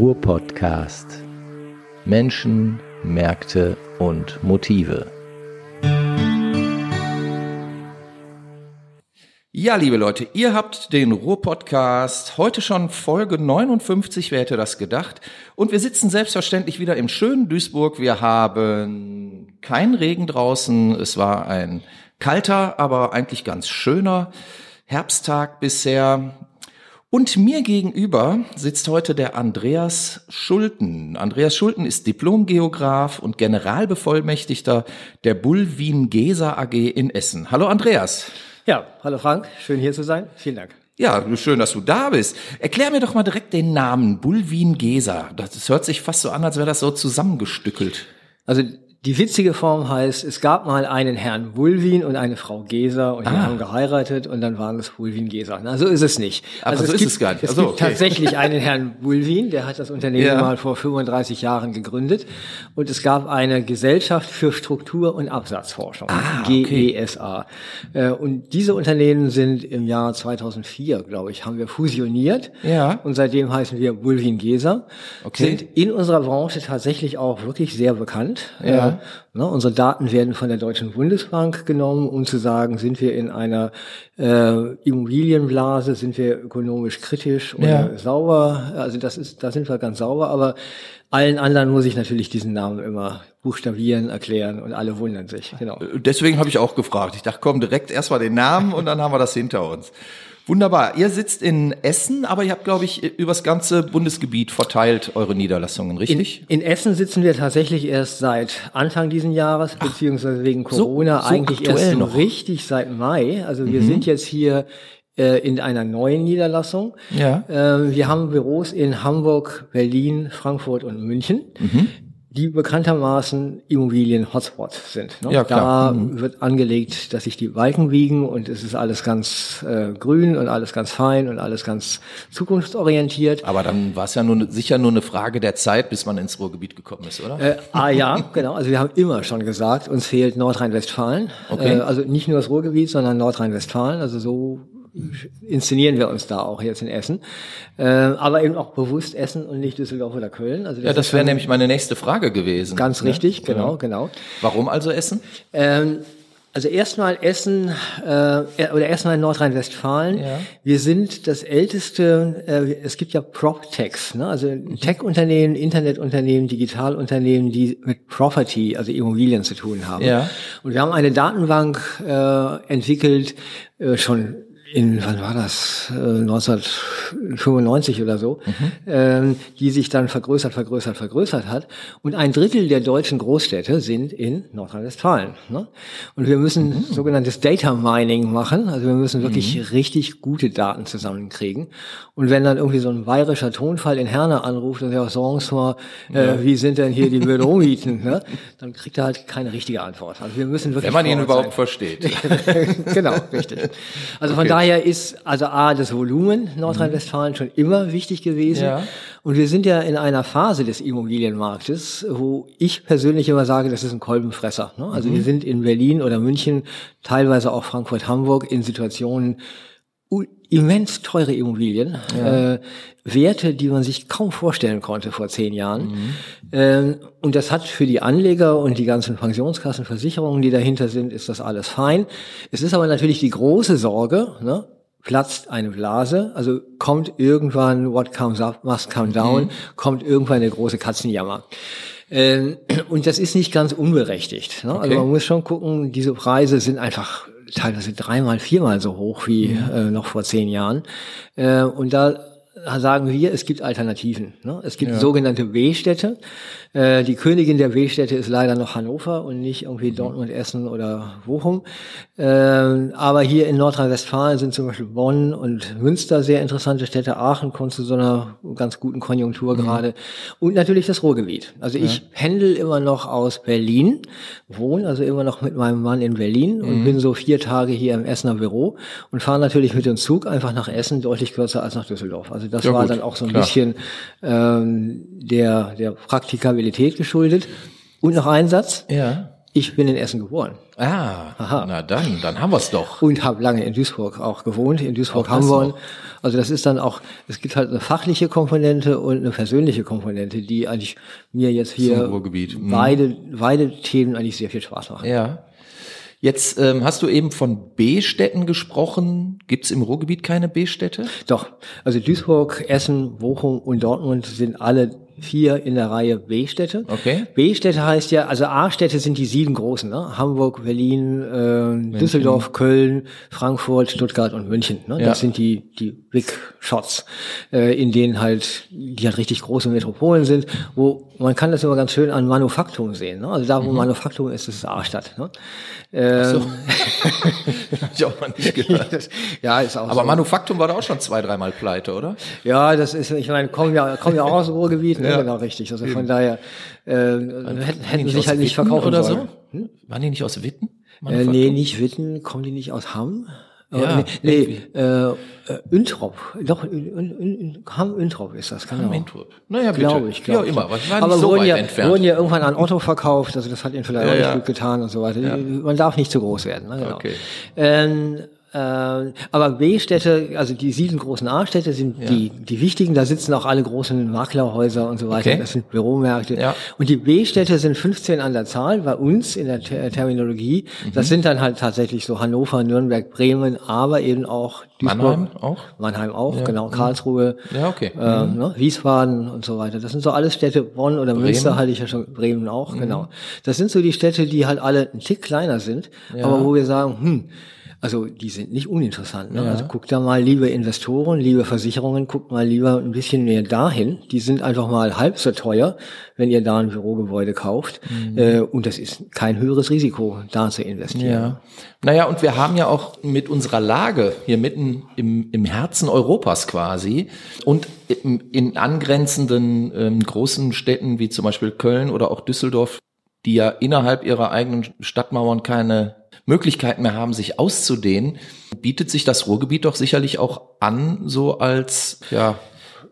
Ruhr-Podcast. Menschen, Märkte und Motive. Ja, liebe Leute, ihr habt den Ruhr-Podcast heute schon Folge 59, wer hätte das gedacht? Und wir sitzen selbstverständlich wieder im schönen Duisburg. Wir haben keinen Regen draußen. Es war ein kalter, aber eigentlich ganz schöner Herbsttag bisher. Und mir gegenüber sitzt heute der Andreas Schulten. Andreas Schulten ist Diplomgeograf und Generalbevollmächtigter der Bullwin Gesa AG in Essen. Hallo Andreas. Ja, hallo Frank, schön hier zu sein. Vielen Dank. Ja, schön, dass du da bist. Erklär mir doch mal direkt den Namen Bullwin Gesa. Das hört sich fast so an, als wäre das so zusammengestückelt. Also die witzige Form heißt, es gab mal einen Herrn Wulwin und eine Frau Geser und die Ah. haben geheiratet und dann waren es Wulwin Geser. Na, so ist es nicht. Ach, so ist gibt, es gar nicht. Es Ach so, gibt okay. tatsächlich einen Herrn Wulwin, der hat das Unternehmen Ja. mal vor 35 Jahren gegründet und es gab eine Gesellschaft für Struktur- und Absatzforschung, Ah, okay. GESA. Äh, Und diese Unternehmen sind im Jahr 2004, glaube ich, haben wir fusioniert. Ja. Und seitdem heißen wir Wulwin Geser. Okay. Sind in unserer Branche tatsächlich auch wirklich sehr bekannt. Ja. Äh, ne, unsere Daten werden von der Deutschen Bundesbank genommen, um zu sagen, sind wir in einer äh, Immobilienblase, sind wir ökonomisch kritisch oder Ja. sauber. Also das ist, da sind wir ganz sauber, aber allen anderen muss ich natürlich diesen Namen immer buchstabieren, erklären und alle wundern sich. Genau. Deswegen habe ich auch gefragt. Ich dachte, komm, direkt erstmal den Namen und dann haben wir das hinter uns. Wunderbar. Ihr sitzt in Essen, aber ihr habt, glaube ich, übers ganze Bundesgebiet verteilt eure Niederlassungen, In, richtig? in Essen sitzen wir tatsächlich erst seit Anfang diesen Jahres, beziehungsweise wegen so- Corona so eigentlich erst so noch. richtig seit Mai. Also Mhm. wir sind jetzt hier äh, in einer neuen Niederlassung. Ja. Äh, wir haben Büros in Hamburg, Berlin, Frankfurt und München. Mhm. Die bekanntermaßen Immobilien-Hotspots sind. Ne? Ja, klar. Da wird angelegt, dass sich die Balken wiegen und es ist alles ganz äh, grün und alles ganz fein und alles ganz zukunftsorientiert. Aber dann war es ja nur, ne- sicher nur eine Frage der Zeit, bis man ins Ruhrgebiet gekommen ist, oder? Äh, ah ja, genau. Also wir haben immer schon gesagt, uns fehlt Nordrhein-Westfalen. Okay. Äh, also nicht nur das Ruhrgebiet, sondern Nordrhein-Westfalen. Also so inszenieren wir uns da auch jetzt in Essen. Äh, aber eben auch bewusst Essen und nicht Düsseldorf oder Köln. Also ja, das wäre nämlich meine nächste Frage gewesen. ganz ne? richtig, genau, genau. Warum also Essen? Ähm, also erstmal Essen äh, oder erstmal in Nordrhein-Westfalen. Ja. Wir sind das älteste, äh, es gibt ja PropTechs, ne? also Mhm. Tech-Unternehmen, Internetunternehmen, Digitalunternehmen, die mit Property, also Immobilien zu tun haben. Ja. Und wir haben eine Datenbank äh, entwickelt, äh, schon in, wann war das, äh, 1995 oder so, ähm, die sich dann vergrößert, vergrößert, vergrößert hat. Und ein Drittel der deutschen Großstädte sind in Nordrhein-Westfalen. Ne? Und wir müssen sogenanntes Data Mining machen. Also wir müssen wirklich richtig gute Daten zusammenkriegen. Und wenn dann irgendwie so ein bayerischer Tonfall in Herne anruft und sagt, sagen Sie mal, äh, wie sind denn hier die Büromieten? Ne? Dann kriegt er halt keine richtige Antwort. Also wir müssen wirklich Wenn man ihn überhaupt sein. versteht. genau, richtig. Also von daher ist also A, das Volumen Nordrhein-Westfalen schon immer wichtig gewesen. Ja. Und wir sind ja in einer Phase des Immobilienmarktes, wo ich persönlich immer sage, das ist ein Kolbenfresser. Ne? Also wir sind in Berlin oder München, teilweise auch Frankfurt, Hamburg in Situationen, immens teure Immobilien, äh, Werte, die man sich kaum vorstellen konnte vor zehn Jahren. Ähm, und das hat für die Anleger und die ganzen Pensionskassen, Versicherungen, die dahinter sind, ist das alles fein. Es ist aber natürlich die große Sorge, ne? platzt eine Blase, also kommt irgendwann what comes up must come down, kommt irgendwann eine große Katzenjammer. Ähm, und das ist nicht ganz unberechtigt. Ne? Okay. Also man muss schon gucken, diese Preise sind einfach teilweise dreimal, viermal so hoch wie äh, noch vor zehn Jahren. Äh, und da sagen wir, es gibt Alternativen. Ne? Es gibt sogenannte B-Städte. Äh, die Königin der B-Städte ist leider noch Hannover und nicht irgendwie Dortmund, Essen oder Bochum. Ähm, aber hier in Nordrhein-Westfalen sind zum Beispiel Bonn und Münster sehr interessante Städte. Aachen kommt zu so einer ganz guten Konjunktur gerade. Und natürlich das Ruhrgebiet. Also ich pendel immer noch aus Berlin, wohne also immer noch mit meinem Mann in Berlin und bin so vier Tage hier im Essener Büro und fahre natürlich mit dem Zug einfach nach Essen, deutlich kürzer als nach Düsseldorf. Also das Ja, war gut, dann auch so ein klar. bisschen ähm, der, der Praktikabilität geschuldet. Und noch ein Satz. Ja. Ich bin in Essen geboren. Ah, Aha. na dann, dann haben wir es doch. Und habe lange in Duisburg auch gewohnt. In Duisburg haben wir. Also das ist dann auch, es gibt halt eine fachliche Komponente und eine persönliche Komponente, die eigentlich mir jetzt hier mhm. beide, beide Themen eigentlich sehr viel Spaß machen. Ja. Jetzt ähm, hast du eben von B-Städten gesprochen. Gibt es im Ruhrgebiet keine B-Städte? Doch. Also Duisburg, Essen, Bochum und Dortmund sind alle vier in der Reihe B-Städte. Okay. B-Städte heißt ja, also A-Städte sind die sieben großen, ne? Hamburg, Berlin, äh, Düsseldorf, Köln, Frankfurt, Stuttgart und München. Ne? Das ja. sind die die Big Shots, äh, in denen halt die halt richtig große Metropolen sind, wo man kann das immer ganz schön an Manufaktum sehen. Ne? Also da, wo mhm. Manufaktum ist, ist A-Stadt. Ne? Ähm, so. Hab ich auch mal nicht gehört. ja, ist auch Aber so. Manufaktum war da auch schon zwei, dreimal pleite, oder? Ja, das ist, ich meine, kommen ja, kommen ja auch aus dem Ruhrgebiet, ne? ja. genau, richtig. Also von daher äh, hätten, hätten sie sich halt nicht verkaufen oder sollen. so. Hm? Waren die nicht aus Witten? Äh, nee, nicht Witten. Kommen die nicht aus Hamm? Ja, nee, nee äh, Üntrop, doch, Hamm Üntrop ist das, genau. Hamm Üntrop. Naja, bitte. Glaube ich, glaube ja, immer. Was war Aber so wurden, ja, entfernt. wurden ja irgendwann an Otto verkauft, also das hat ihnen vielleicht ja, auch nicht ja. gut getan und so weiter. Man darf nicht zu groß werden. Ne, genau. Okay. Ähm, äh, aber B-Städte, also die sieben großen A-Städte sind ja. die, die wichtigen, da sitzen auch alle großen Maklerhäuser und so weiter, okay. das sind Büromärkte. Ja. Und die B-Städte sind 15 an der Zahl bei uns in der Ter Terminologie. Mhm. Das sind dann halt tatsächlich so Hannover, Nürnberg, Bremen, aber eben auch Duisburg. Mannheim auch? Mannheim auch, ja. genau, Karlsruhe, ja, okay. äh, mhm. ne, Wiesbaden und so weiter. Das sind so alles Städte, Bonn oder Bremen. Münster halte ich ja schon, Bremen auch, mhm. genau. Das sind so die Städte, die halt alle ein Tick kleiner sind, aber wo wir sagen, hm, also die sind nicht uninteressant. Ne? Ja. Also guckt da mal, liebe Investoren, liebe Versicherungen, guckt mal lieber ein bisschen mehr dahin. Die sind einfach mal halb so teuer, wenn ihr da ein Bürogebäude kauft. Mhm. Äh, und das ist kein höheres Risiko, da zu investieren. Ja. Naja, und wir haben ja auch mit unserer Lage hier mitten im, im Herzen Europas quasi und in, in angrenzenden ähm, großen Städten wie zum Beispiel Köln oder auch Düsseldorf, die ja innerhalb ihrer eigenen Stadtmauern keine Möglichkeiten mehr haben, sich auszudehnen, bietet sich das Ruhrgebiet doch sicherlich auch an, so als ja,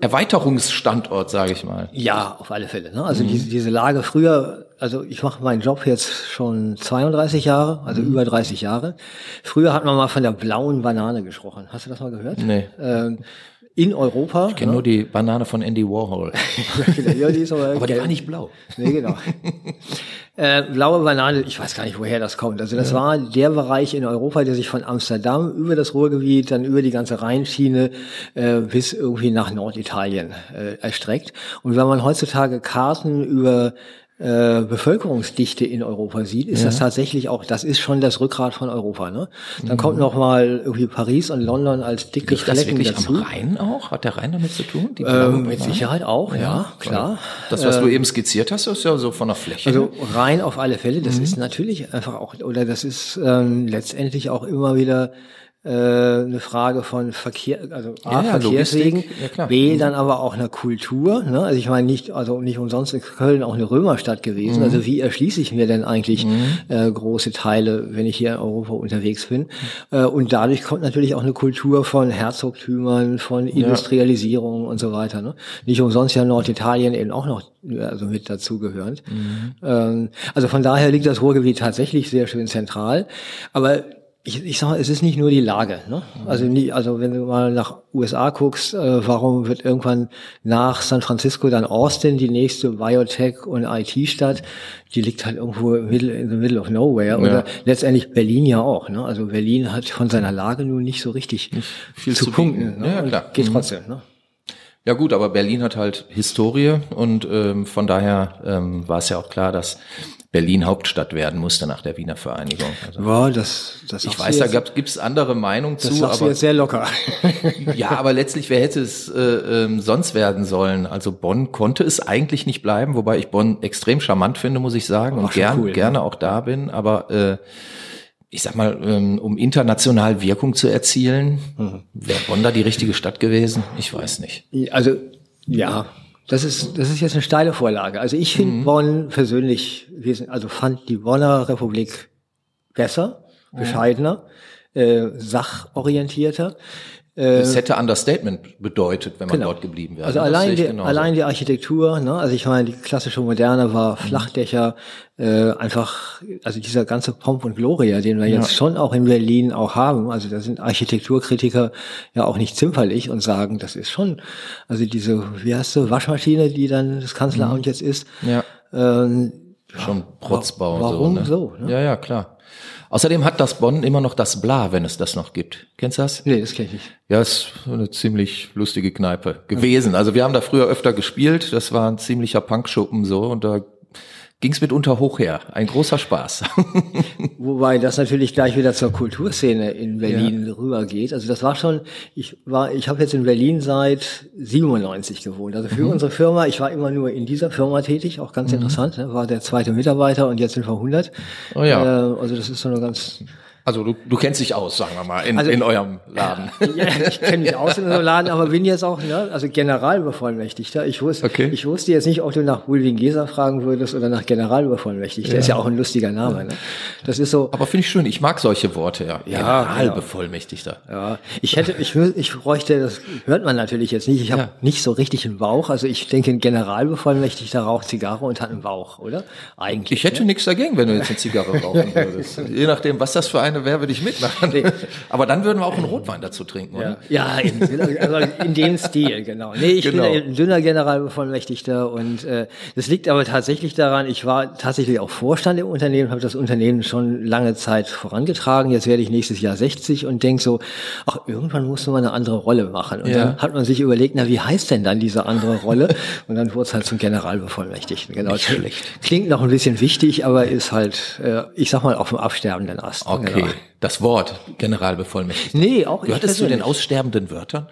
Erweiterungsstandort, sage ich mal. Ja, auf alle Fälle. Ne? Also mhm. diese, diese Lage früher, also ich mache meinen Job jetzt schon 32 Jahre, also mhm. über 30 Jahre. Früher hat man mal von der blauen Banane gesprochen. Hast du das mal gehört? Nee. Ähm, in Europa. Ich kenne ne? nur die Banane von Andy Warhol. ja, die ist aber, aber die war nicht blau. Nee, genau. Äh, blaue Banane, ich weiß gar nicht, woher das kommt. Also das ja. war der Bereich in Europa, der sich von Amsterdam über das Ruhrgebiet, dann über die ganze Rheinschiene äh, bis irgendwie nach Norditalien äh, erstreckt. Und wenn man heutzutage Karten über äh, Bevölkerungsdichte in Europa sieht, ist ja. das tatsächlich auch, das ist schon das Rückgrat von Europa. Ne? Dann mhm. kommt noch mal irgendwie Paris und London als dicke Liegt Flecken das dazu. am Rhein auch? Hat der Rhein damit zu tun? Ähm, mit Sicherheit auch, ja, ja klar. Das, was du ähm, eben skizziert hast, ist ja so von der Fläche. Also Rhein auf alle Fälle, das mhm. ist natürlich einfach auch, oder das ist ähm, letztendlich auch immer wieder äh, eine Frage von Verkehr, also A, ja, Verkehrswegen, ja, B, mhm. dann aber auch eine Kultur. Ne? Also ich meine nicht, also nicht umsonst ist Köln auch eine Römerstadt gewesen. Mhm. Also wie erschließe ich mir denn eigentlich mhm. äh, große Teile, wenn ich hier in Europa unterwegs bin? Äh, und dadurch kommt natürlich auch eine Kultur von Herzogtümern, von Industrialisierung und so weiter. Ne? Nicht umsonst ja Norditalien eben auch noch also mit dazugehörend. Mhm. Ähm, also von daher liegt das Ruhrgebiet tatsächlich sehr schön zentral. Aber ich, ich sage, es ist nicht nur die Lage. Ne? Also, nie, also wenn du mal nach USA guckst, äh, warum wird irgendwann nach San Francisco dann Austin die nächste Biotech und IT-Stadt? Die liegt halt irgendwo in the middle of nowhere. Ja. Oder letztendlich Berlin ja auch. Ne? Also Berlin hat von seiner Lage nun nicht so richtig nicht viel zu, zu punkten. Ne? Ja, klar. Geht mhm. trotzdem. Ne? Ja gut, aber Berlin hat halt Historie und ähm, von daher ähm, war es ja auch klar, dass Berlin Hauptstadt werden musste nach der Wiener Vereinigung. Also, ja, das, das ich weiß, da gibt es andere Meinungen zu. Das aber jetzt sehr locker. ja, aber letztlich, wer hätte es äh, äh, sonst werden sollen? Also Bonn konnte es eigentlich nicht bleiben, wobei ich Bonn extrem charmant finde, muss ich sagen, Ach, und gern, cool, gerne ne? auch da bin. Aber äh, ich sag mal, ähm, um international Wirkung zu erzielen, mhm. wäre Bonn da die richtige Stadt gewesen? Ich weiß nicht. Also ja, das ist, das ist jetzt eine steile Vorlage. Also ich finde mhm. Bonn persönlich, also fand die Bonner Republik besser, bescheidener, äh, sachorientierter. Es hätte Understatement bedeutet, wenn man dort geblieben wäre. Also Das allein die, allein die Architektur, ne? also ich meine, die klassische Moderne war Flachdächer, äh, einfach, also dieser ganze Pomp und Gloria, den wir jetzt schon auch in Berlin auch haben, also da sind Architekturkritiker ja auch nicht zimperlich und sagen, das ist schon, also diese, wie heißt du, Waschmaschine, die dann das Kanzleramt jetzt ist, ja. ähm, schon Protzbau und warum so. Ne? so, ne? Ja, ja, klar. Außerdem hat das Bonn immer noch das Bla, wenn es das noch gibt. Kennst du das? nee, das kenne ich nicht. Ja, ist eine ziemlich lustige Kneipe gewesen. Also wir haben da früher öfter gespielt. Das war ein ziemlicher Punkschuppen so und da ging's mitunter hoch her. Ein großer Spaß. Wobei das natürlich gleich wieder zur Kulturszene in Berlin rübergeht. Also das war schon, ich war, ich habe jetzt in Berlin seit 97 gewohnt. Also Mhm. für unsere Firma, ich war immer nur in dieser Firma tätig, auch ganz interessant, ne? war der zweite Mitarbeiter und jetzt sind wir 100. Oh ja. Äh, also das ist so eine ganz, Also du, du kennst dich aus, sagen wir mal, in, Also- in eurem Laden. ja, ich kenne mich aus in unserem Laden, aber bin jetzt auch, ne, also Generalbevollmächtigter. Ich wusste, Okay. ich wusste jetzt nicht, ob du nach Bulwin Geser fragen würdest oder nach Generalbevollmächtigter. Ist ja auch ein lustiger Name. Ne? Das ist so, Aber finde ich schön, ich mag solche Worte, ja. Ja, Generalbevollmächtigter. Ja, ich hätte, ich, ich bräuchte, das hört man natürlich jetzt nicht. Ich habe Ja. nicht so richtig einen Bauch. Also ich denke, ein Generalbevollmächtigter raucht Zigarre und hat einen Bauch, oder? Eigentlich. Ich hätte nichts dagegen, wenn du jetzt eine Zigarre rauchen würdest. Je nachdem, was das für eine wäre, würde ich mitmachen. Aber dann würden wir auch einen Rotwein dazu trinken, oder? Ja, in, also in dem Stil, genau. Nee, ich Genau. bin ein dünner Generalbevollmächtigter und äh, das liegt aber tatsächlich daran, ich war tatsächlich auch Vorstand im Unternehmen, habe das Unternehmen schon lange Zeit vorangetragen. Jetzt werde ich nächstes Jahr 60 und denk so, ach, irgendwann muss man eine andere Rolle machen. Und Ja. dann hat man sich überlegt, na, wie heißt denn dann diese andere Rolle? Und dann wurde es halt zum Generalbevollmächtigten. Genau. Schlecht. Klingt noch ein bisschen wichtig, aber ist halt, äh, ich sag mal, auf dem absterbenden Ast. Okay, Genau. das Wort Generalbevollmächtigter. Nee, auch ich Gehörtest du den aussterbenden Wörtern?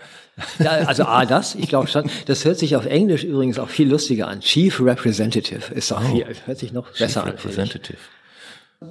Ja, also A, das, ich glaube schon. Das hört sich auf Englisch übrigens auch viel lustiger an. Chief Representative ist doch viel, hört sich noch besser an. finde ich. Representative.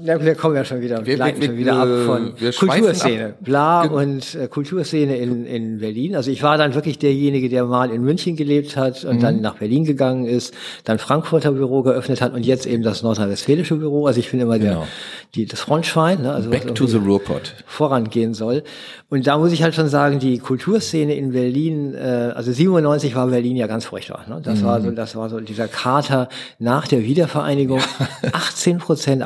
Ja, wir kommen ja schon wieder, Wir- gleiten wir- schon wieder ab von Kulturszene. ab. Bla und äh, Kulturszene in, in Berlin. Also ich war dann wirklich derjenige, der mal in München gelebt hat und Mhm. dann nach Berlin gegangen ist, dann Frankfurter Büro geöffnet hat und jetzt eben das nordrhein-westfälische Büro. Also ich bin immer Genau. der, die, das Frontschwein. Ne? Also Back to the Ruhrpott. vorangehen soll. Und da muss ich halt schon sagen, die Kulturszene in Berlin, äh, also 97 war Berlin ja ganz furchtbar. Ne? Das war so, Mhm. das war so dieser Kater nach der Wiedervereinigung, 18 Prozent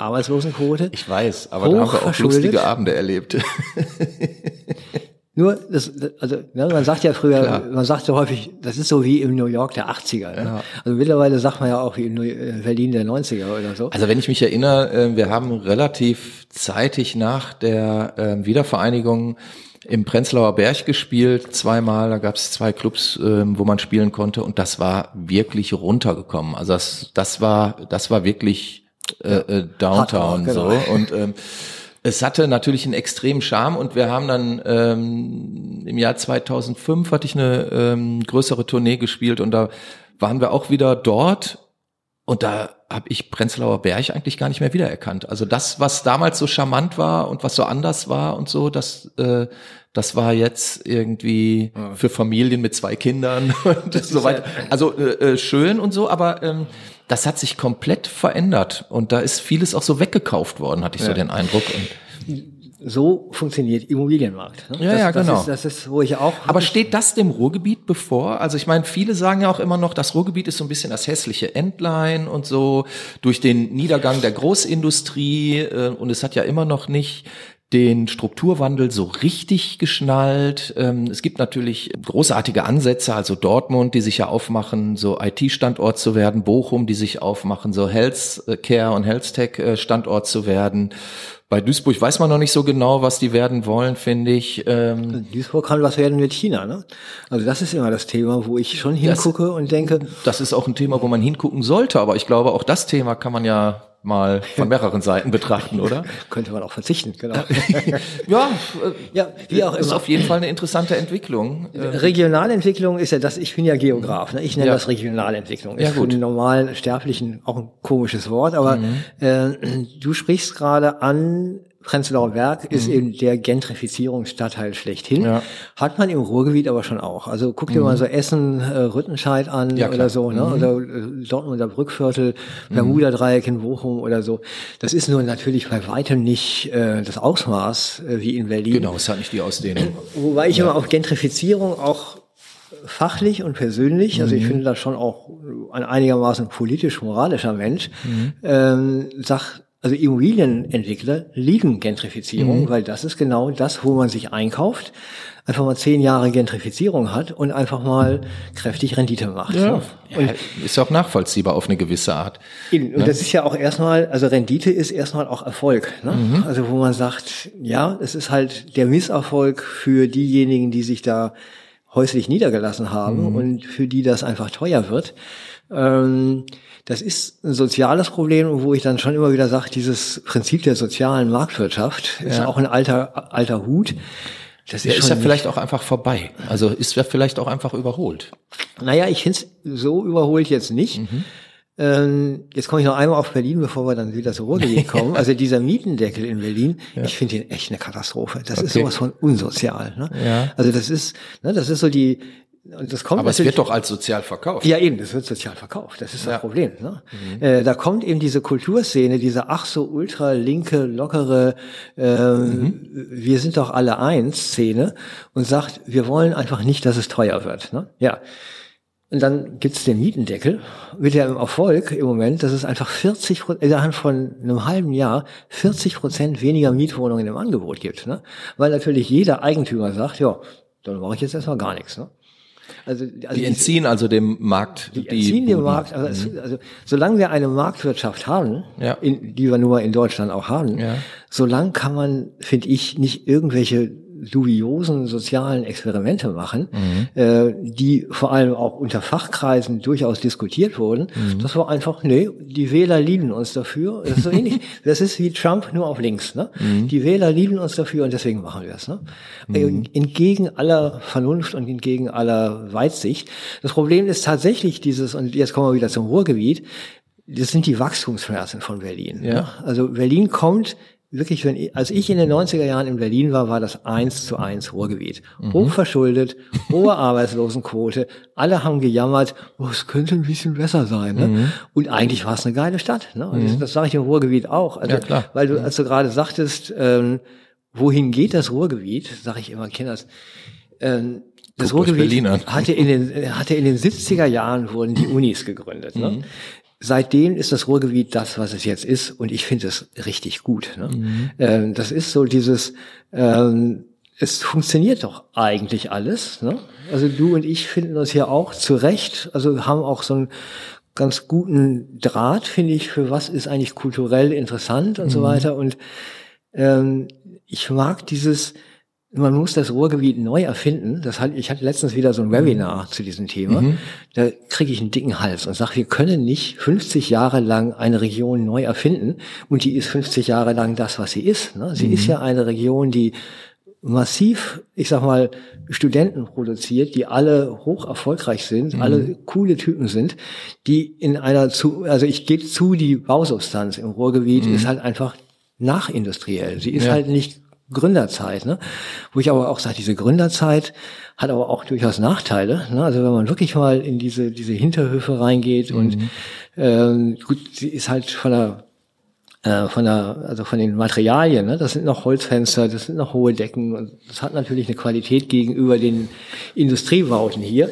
Arbeitslosenquote. Ich weiß, aber da haben wir auch lustige Abende erlebt. Nur, das, also ne, man sagt ja früher, Klar. man sagt so häufig, das ist so wie im New York der 80er. Ne? Also mittlerweile sagt man ja auch wie im New- äh, Berlin der 90er oder so. Also wenn ich mich erinnere, äh, wir haben relativ zeitig nach der ähm, Wiedervereinigung im Prenzlauer Berg gespielt, zweimal, da gab es zwei Clubs, ähm, wo man spielen konnte und das war wirklich runtergekommen. Also das, das war, das war wirklich äh, äh, Downtown Hardcore, genau. so und ähm, es hatte natürlich einen extremen Charme und wir haben dann ähm, im Jahr 2005 hatte ich eine ähm, größere Tournee gespielt und da waren wir auch wieder dort und da habe ich Prenzlauer Berg eigentlich gar nicht mehr wiedererkannt. Also das, was damals so charmant war und was so anders war und so, das, äh, das war jetzt irgendwie für Familien mit zwei Kindern und so weiter. Also äh, äh, schön und so, aber ähm, das hat sich komplett verändert und da ist vieles auch so weggekauft worden, hatte ich so den Eindruck. Und So funktioniert Immobilienmarkt. Ne? Ja, das, ja, das genau. Ist, das ist, wo ich auch. Aber steht das dem Ruhrgebiet bevor? Also ich meine, viele sagen ja auch immer noch, das Ruhrgebiet ist so ein bisschen das hässliche Entlein und so durch den Niedergang der Großindustrie äh, und es hat ja immer noch nicht den Strukturwandel so richtig geschnallt. Ähm, es gibt natürlich großartige Ansätze, also Dortmund, die sich ja aufmachen, so IT-Standort zu werden, Bochum, die sich aufmachen, so Healthcare und Health-Tech-Standort zu werden. Bei Duisburg weiß man noch nicht so genau, was die werden wollen, finde ich. Ähm, Duisburg kann was werden mit China, ne? Also das ist immer das Thema, wo ich schon hingucke und denke, Das ist auch ein Thema, wo man hingucken sollte, aber ich glaube, auch das Thema kann man ja mal von mehreren Seiten betrachten, oder? könnte man auch verzichten, genau. Ja, äh, ja, wie auch ist immer. auf jeden Fall eine interessante Entwicklung. Äh, Regionalentwicklung ist ja das, ich bin ja Geograf, ne? ich nenne Ja. das Regionalentwicklung. Ja, Ist für gut. den normalen Sterblichen auch ein komisches Wort, aber Mhm. äh, du sprichst gerade an Prenzlauer Berg ist eben der Gentrifizierungsstadtteil schlechthin. Ja. Hat man im Ruhrgebiet aber schon auch. Also guck dir mal so Essen, äh, Rüttenscheid an Ja, oder so, ne? Oder äh, Dortmunder Brückviertel, Bermuda-Dreieck in Bochum oder so. Das ist nur natürlich bei weitem nicht äh, das Ausmaß äh, wie in Berlin. Genau, es hat nicht die Ausdehnung. Wobei ich immer auf Gentrifizierung auch fachlich und persönlich, also ich finde das schon auch ein einigermaßen politisch-moralischer Mensch, ähm, sag, also Immobilienentwickler lieben Gentrifizierung, weil das ist genau das, wo man sich einkauft, einfach mal zehn Jahre Gentrifizierung hat und einfach mal kräftig Rendite macht. ne? Ja, ist ja auch nachvollziehbar auf eine gewisse Art. Eben, Und das ist ja auch erstmal, also Rendite ist erstmal auch Erfolg. Ne? Also wo man sagt, ja, es ist halt der Misserfolg für diejenigen, die sich da häuslich niedergelassen haben und für die das einfach teuer wird. Ähm, das ist ein soziales Problem, wo ich dann schon immer wieder sage, dieses Prinzip der sozialen Marktwirtschaft ist Ja. auch ein alter, alter Hut. Das ist schon ja vielleicht auch einfach vorbei. Also ist ja vielleicht auch einfach überholt. Naja, ich finde es so überholt jetzt nicht. Ähm, jetzt komme ich noch einmal auf Berlin, bevor wir dann wieder zur Ruhrgebiet kommen. Also dieser Mietendeckel in Berlin, ich finde ihn echt eine Katastrophe. Das ist Okay. sowas von unsozial. Ne? Ja. Also das ist, ne, das ist so die, und das kommt Aber es wird doch als sozial verkauft. ja, eben, das wird sozial verkauft. Das ist Ja. das Problem. Ne? Äh, da kommt eben diese Kulturszene, diese ach so ultra linke, lockere, ähm, wir sind doch alle eins Szene und sagt, wir wollen einfach nicht, dass es teuer wird. Ne? Ja. Und dann gibt's den Mietendeckel mit dem Erfolg im Moment, dass es einfach 40 Prozent, innerhalb von einem halben Jahr 40 Prozent weniger Mietwohnungen im Angebot gibt. Ne? Weil natürlich jeder Eigentümer sagt, ja, dann mache ich jetzt erstmal gar nichts. Ne? Also, also Die entziehen also dem Markt die entziehen den Buden. Markt. Also, es, also solange wir eine Marktwirtschaft haben, Ja. in, die wir nur in Deutschland auch haben, Ja. solange kann man, finde ich, nicht irgendwelche dubiosen sozialen Experimente machen, Mhm. äh, die vor allem auch unter Fachkreisen durchaus diskutiert wurden. Mhm. Das war einfach, nee, die Wähler lieben uns dafür. Das ist so ähnlich. Das ist wie Trump nur auf links. Ne? Mhm. Die Wähler lieben uns dafür und deswegen machen wir es. Ne? Äh, Entgegen aller Vernunft und entgegen aller Weitsicht. Das Problem ist tatsächlich dieses, und jetzt kommen wir wieder zum Ruhrgebiet, das sind die Wachstumsschmerzen von Berlin. Ja. Ne? Also Berlin kommt wirklich, wenn ich, als ich in den 90er Jahren in Berlin war, war das eins zu eins Ruhrgebiet. Hochverschuldet, hohe Arbeitslosenquote, alle haben gejammert, oh, es könnte ein bisschen besser sein. Ne? Und eigentlich war es eine geile Stadt. Ne? Und das, das sage ich im Ruhrgebiet auch. Also, Ja, klar. Weil du, als du gerade sagtest, ähm, wohin geht das Ruhrgebiet, sage ich immer, Kinders, ähm, das euch Ruhrgebiet hatte in den hatte in den 70er Jahren wurden die Unis gegründet. Ne? Seitdem ist das Ruhrgebiet das, was es jetzt ist, und ich finde es richtig gut. Ne? Ähm, das ist so dieses, ähm, es funktioniert doch eigentlich alles. Ne? Also du und ich finden uns hier auch zurecht, also haben auch so einen ganz guten Draht, finde ich, für was ist eigentlich kulturell interessant und so weiter. Und ähm, ich mag dieses, man muss das Ruhrgebiet neu erfinden. Das hat, ich hatte letztens wieder so ein Webinar zu diesem Thema. Da kriege ich einen dicken Hals und sage, wir können nicht 50 Jahre lang eine Region neu erfinden und die ist 50 Jahre lang das, was sie ist. Ne? Sie ist ja eine Region, die massiv, ich sag mal, Studenten produziert, die alle hoch erfolgreich sind, alle coole Typen sind, die in einer zu, also ich gebe zu, die Bausubstanz im Ruhrgebiet ist halt einfach nachindustriell. Sie ist Ja. halt nicht Gründerzeit, ne? Wo ich aber auch sage, diese Gründerzeit hat aber auch durchaus Nachteile. Ne? Also wenn man wirklich mal in diese diese Hinterhöfe reingeht und ähm, gut, sie ist halt von der äh, von der, also von den Materialien, ne? das sind noch Holzfenster, das sind noch hohe Decken und das hat natürlich eine Qualität gegenüber den Industriebauten hier.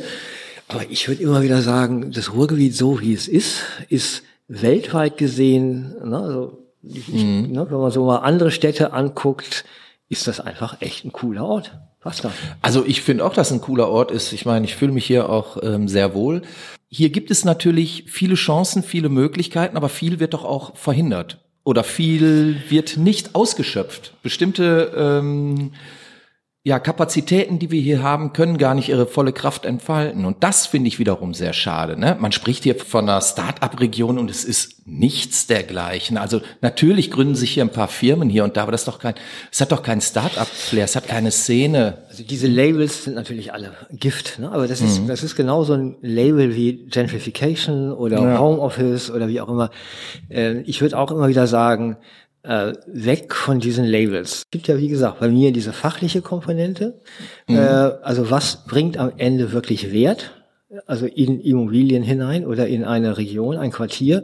Aber ich würde immer wieder sagen, das Ruhrgebiet so wie es ist, ist weltweit gesehen, ne? also ich, ich, ne? wenn man so mal andere Städte anguckt, ist das einfach echt ein cooler Ort. Was da? Also ich finde auch, dass ein cooler Ort ist. Ich meine, ich fühle mich hier auch ähm, sehr wohl. Hier gibt es natürlich viele Chancen, viele Möglichkeiten, aber viel wird doch auch verhindert. Oder viel wird nicht ausgeschöpft. Bestimmte ähm, ja, Kapazitäten, die wir hier haben, können gar nicht ihre volle Kraft entfalten. Und das finde ich wiederum sehr schade. Ne? Man spricht hier von einer Start-up-Region und es ist nichts dergleichen. Also natürlich gründen sich hier ein paar Firmen hier und da, aber das ist doch kein, es hat doch keinen Start-up-Flair, es hat keine Szene. Also diese Labels sind natürlich alle Gift, ne? aber das ist, das ist genauso ein Label wie Gentrification oder Homeoffice oder wie auch immer. Äh, ich würde auch immer wieder sagen, äh, weg von diesen Labels. Es gibt ja, wie gesagt, bei mir diese fachliche Komponente. Mhm. Äh, also was bringt am Ende wirklich Wert? Also in Immobilien hinein oder in eine Region, ein Quartier.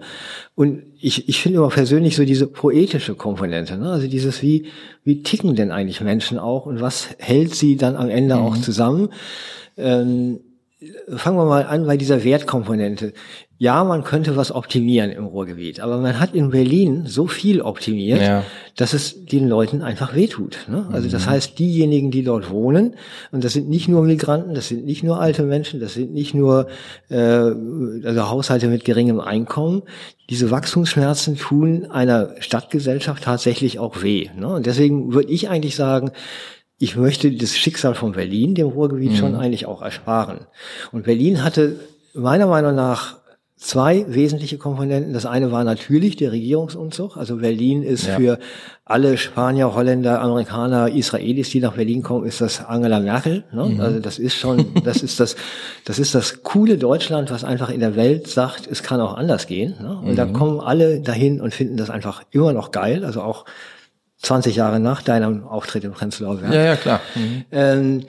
Und ich, ich finde immer persönlich so diese poetische Komponente, ne? also dieses wie, wie ticken denn eigentlich Menschen auch und was hält sie dann am Ende mhm. auch zusammen? Ähm, fangen wir mal an bei dieser Wertkomponente. Ja, man könnte was optimieren im Ruhrgebiet, aber man hat in Berlin so viel optimiert, ja. dass es den Leuten einfach wehtut. Ne? Also das mhm. heißt, diejenigen, die dort wohnen, und das sind nicht nur Migranten, das sind nicht nur alte Menschen, das sind nicht nur äh, also Haushalte mit geringem Einkommen, diese Wachstumsschmerzen tun einer Stadtgesellschaft tatsächlich auch weh. Ne? Und deswegen würde ich eigentlich sagen, ich möchte das Schicksal von Berlin, dem Ruhrgebiet, mhm. schon eigentlich auch ersparen. Und Berlin hatte meiner Meinung nach zwei wesentliche Komponenten. Das eine war natürlich der Regierungsumzug. Also Berlin ist ja. für alle Spanier, Holländer, Amerikaner, Israelis, die nach Berlin kommen, ist das Angela Merkel. Ne? Mhm. Also das ist schon, das ist das, das ist das coole Deutschland, was einfach in der Welt sagt, es kann auch anders gehen. Ne? Und mhm. da kommen alle dahin und finden das einfach immer noch geil. Also auch 20 Jahre nach deinem Auftritt im Prenzlauer Berg. Ja, ja, klar. Mhm. Ähm,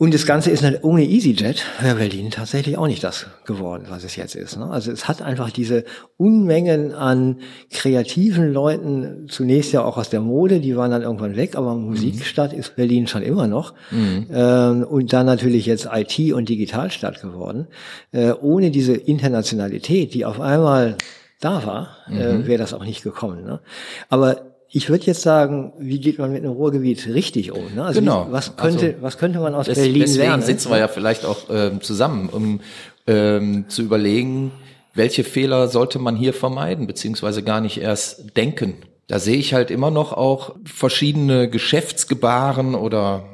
und das Ganze ist ohne EasyJet wäre Berlin tatsächlich auch nicht das geworden, was es jetzt ist. Ne? Also es hat einfach diese Unmengen an kreativen Leuten, zunächst ja auch aus der Mode, die waren dann irgendwann weg, aber Musikstadt ist Berlin schon immer noch. Mhm. Ähm, und dann natürlich jetzt IT- und Digitalstadt geworden. Äh, ohne diese Internationalität, die auf einmal da war, äh, mhm. wäre das auch nicht gekommen. Ne? Aber ich würde jetzt sagen, wie geht man mit einem Ruhrgebiet richtig um? Ne? Also genau. Wie, was könnte, also, was könnte man aus des, Berlin deswegen lernen? Deswegen sitzen wir ja vielleicht auch ähm, zusammen, um ähm, zu überlegen, welche Fehler sollte man hier vermeiden, beziehungsweise gar nicht erst denken. Da sehe ich halt immer noch auch verschiedene Geschäftsgebaren oder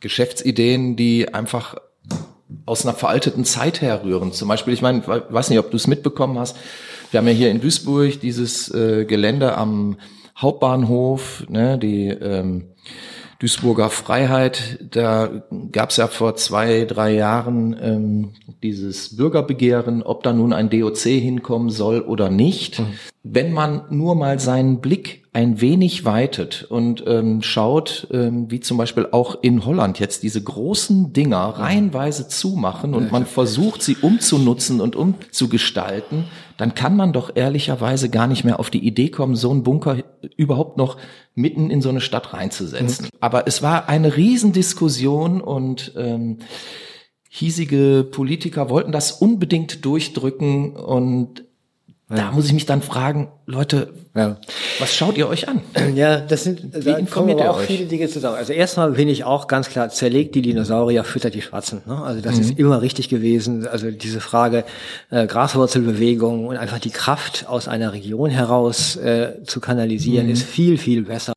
Geschäftsideen, die einfach aus einer veralteten Zeit herrühren. Zum Beispiel, ich meine, weiß nicht, ob du es mitbekommen hast, wir haben ja hier in Duisburg dieses äh, Gelände am Hauptbahnhof, ne, die ähm, Duisburger Freiheit, da gab es ja vor zwei, drei Jahren ähm, dieses Bürgerbegehren, ob da nun ein DOC hinkommen soll oder nicht. Mhm. Wenn man nur mal seinen Blick ein wenig weitet und ähm, schaut, ähm, wie zum Beispiel auch in Holland jetzt diese großen Dinger reihenweise zumachen und man versucht, sie umzunutzen und umzugestalten, dann kann man doch ehrlicherweise gar nicht mehr auf die Idee kommen, so einen Bunker überhaupt noch mitten in so eine Stadt reinzusetzen. Mhm. Aber es war eine Riesendiskussion und ähm, hiesige Politiker wollten das unbedingt durchdrücken und ja. Da muss ich mich dann fragen, Leute, ja. was schaut ihr euch an? Ja, das sind, Wie da informiert ihr auch euch? viele Dinge zusammen. Also erstmal bin ich auch ganz klar, zerlegt die Dinosaurier, füttert die Schwarzen. Ne? Also das mhm. ist immer richtig gewesen. Also diese Frage äh, Graswurzelbewegung und einfach die Kraft aus einer Region heraus äh, zu kanalisieren, mhm. ist viel, viel besser.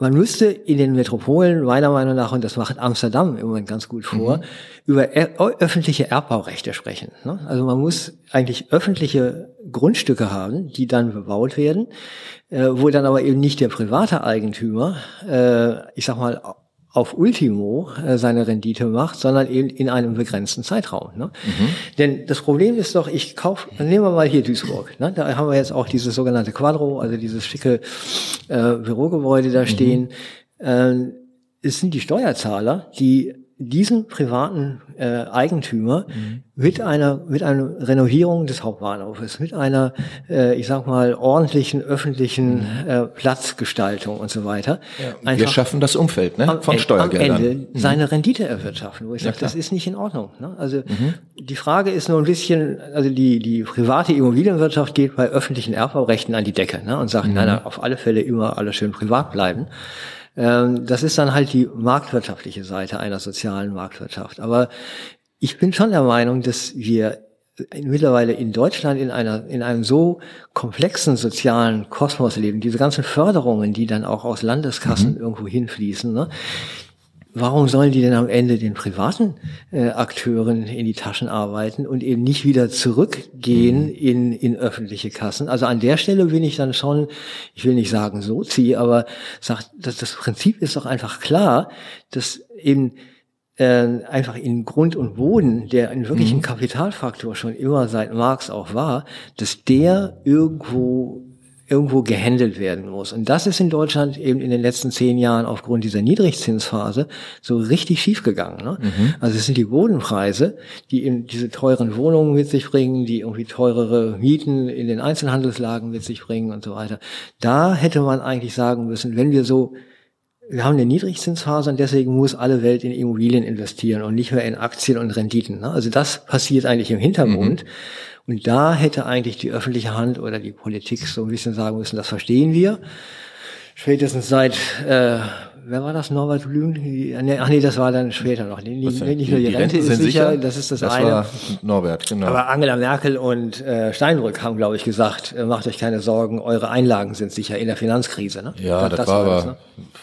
Man müsste in den Metropolen meiner Meinung nach, und das macht Amsterdam im Moment ganz gut vor, mhm. über er öffentliche Erbbaurechte sprechen. Ne? Also man muss eigentlich öffentliche Grundstücke haben, die dann bebaut werden, äh, wo dann aber eben nicht der private Eigentümer, äh, ich sag mal, auf Ultimo äh, seine Rendite macht, sondern eben in einem begrenzten Zeitraum. Ne? Mhm. Denn das Problem ist doch, ich kaufe, nehmen wir mal hier Duisburg, ne? da haben wir jetzt auch dieses sogenannte Quadro, also dieses schicke äh, Bürogebäude da mhm. stehen. Mhm. Äh, es sind die Steuerzahler, die diesen privaten äh, Eigentümer mhm. mit einer mit einer Renovierung des Hauptbahnhofes, mit einer äh, ich sag mal ordentlichen öffentlichen mhm. äh, Platzgestaltung und so weiter. Ja, wir schaffen das Umfeld ne? von Steuergeldern. Am Ende mhm. seine Rendite erwirtschaften, wo ich ja, sage, das ist nicht in Ordnung. Ne? Also mhm. die Frage ist nur ein bisschen, also die die private Immobilienwirtschaft geht bei öffentlichen Erbbaurechten an die Decke ne? und sagt, mhm. nein, nein, auf alle Fälle immer alles schön privat bleiben. Ähm, das ist dann halt die marktwirtschaftliche Seite einer sozialen Marktwirtschaft. Aber ich bin schon der Meinung, dass wir mittlerweile in Deutschland in einer in einem so komplexen sozialen Kosmos leben, diese ganzen Förderungen, die dann auch aus Landeskassen mhm. irgendwo hinfließen, ne, warum sollen die denn am Ende den privaten äh, Akteuren in die Taschen arbeiten und eben nicht wieder zurückgehen mhm. in, in öffentliche Kassen? Also an der Stelle bin ich dann schon, ich will nicht sagen so zieh, aber sagt, dass das Prinzip ist doch einfach klar, dass eben äh, einfach in Grund und Boden, der ein wirklichen mhm. Kapitalfaktor schon immer seit Marx auch war, dass der irgendwo irgendwo gehandelt werden muss. Und das ist in Deutschland eben in den letzten zehn Jahren aufgrund dieser Niedrigzinsphase so richtig schiefgegangen. Ne? Mhm. Also es sind die Bodenpreise, die eben diese teuren Wohnungen mit sich bringen, die irgendwie teurere Mieten in den Einzelhandelslagen mit sich bringen und so weiter. Da hätte man eigentlich sagen müssen, wenn wir so wir haben eine Niedrigzinsphase und deswegen muss alle Welt in Immobilien investieren und nicht mehr in Aktien und Renditen. Ne? Also das passiert eigentlich im Hintergrund. Mhm. Und da hätte eigentlich die öffentliche Hand oder die Politik so ein bisschen sagen müssen, das verstehen wir. Spätestens seit, äh, wer war das, Norbert Blüm? Ach nee, das war dann später noch. Nicht, nicht nur die, die Rente Renten ist sicher, sicher, das ist das, das eine. War Norbert, genau. Aber Angela Merkel und äh, Steinbrück haben, glaube ich, gesagt, äh, macht euch keine Sorgen, eure Einlagen sind sicher in der Finanzkrise. Ne? Ja, das, das war aber das, ne?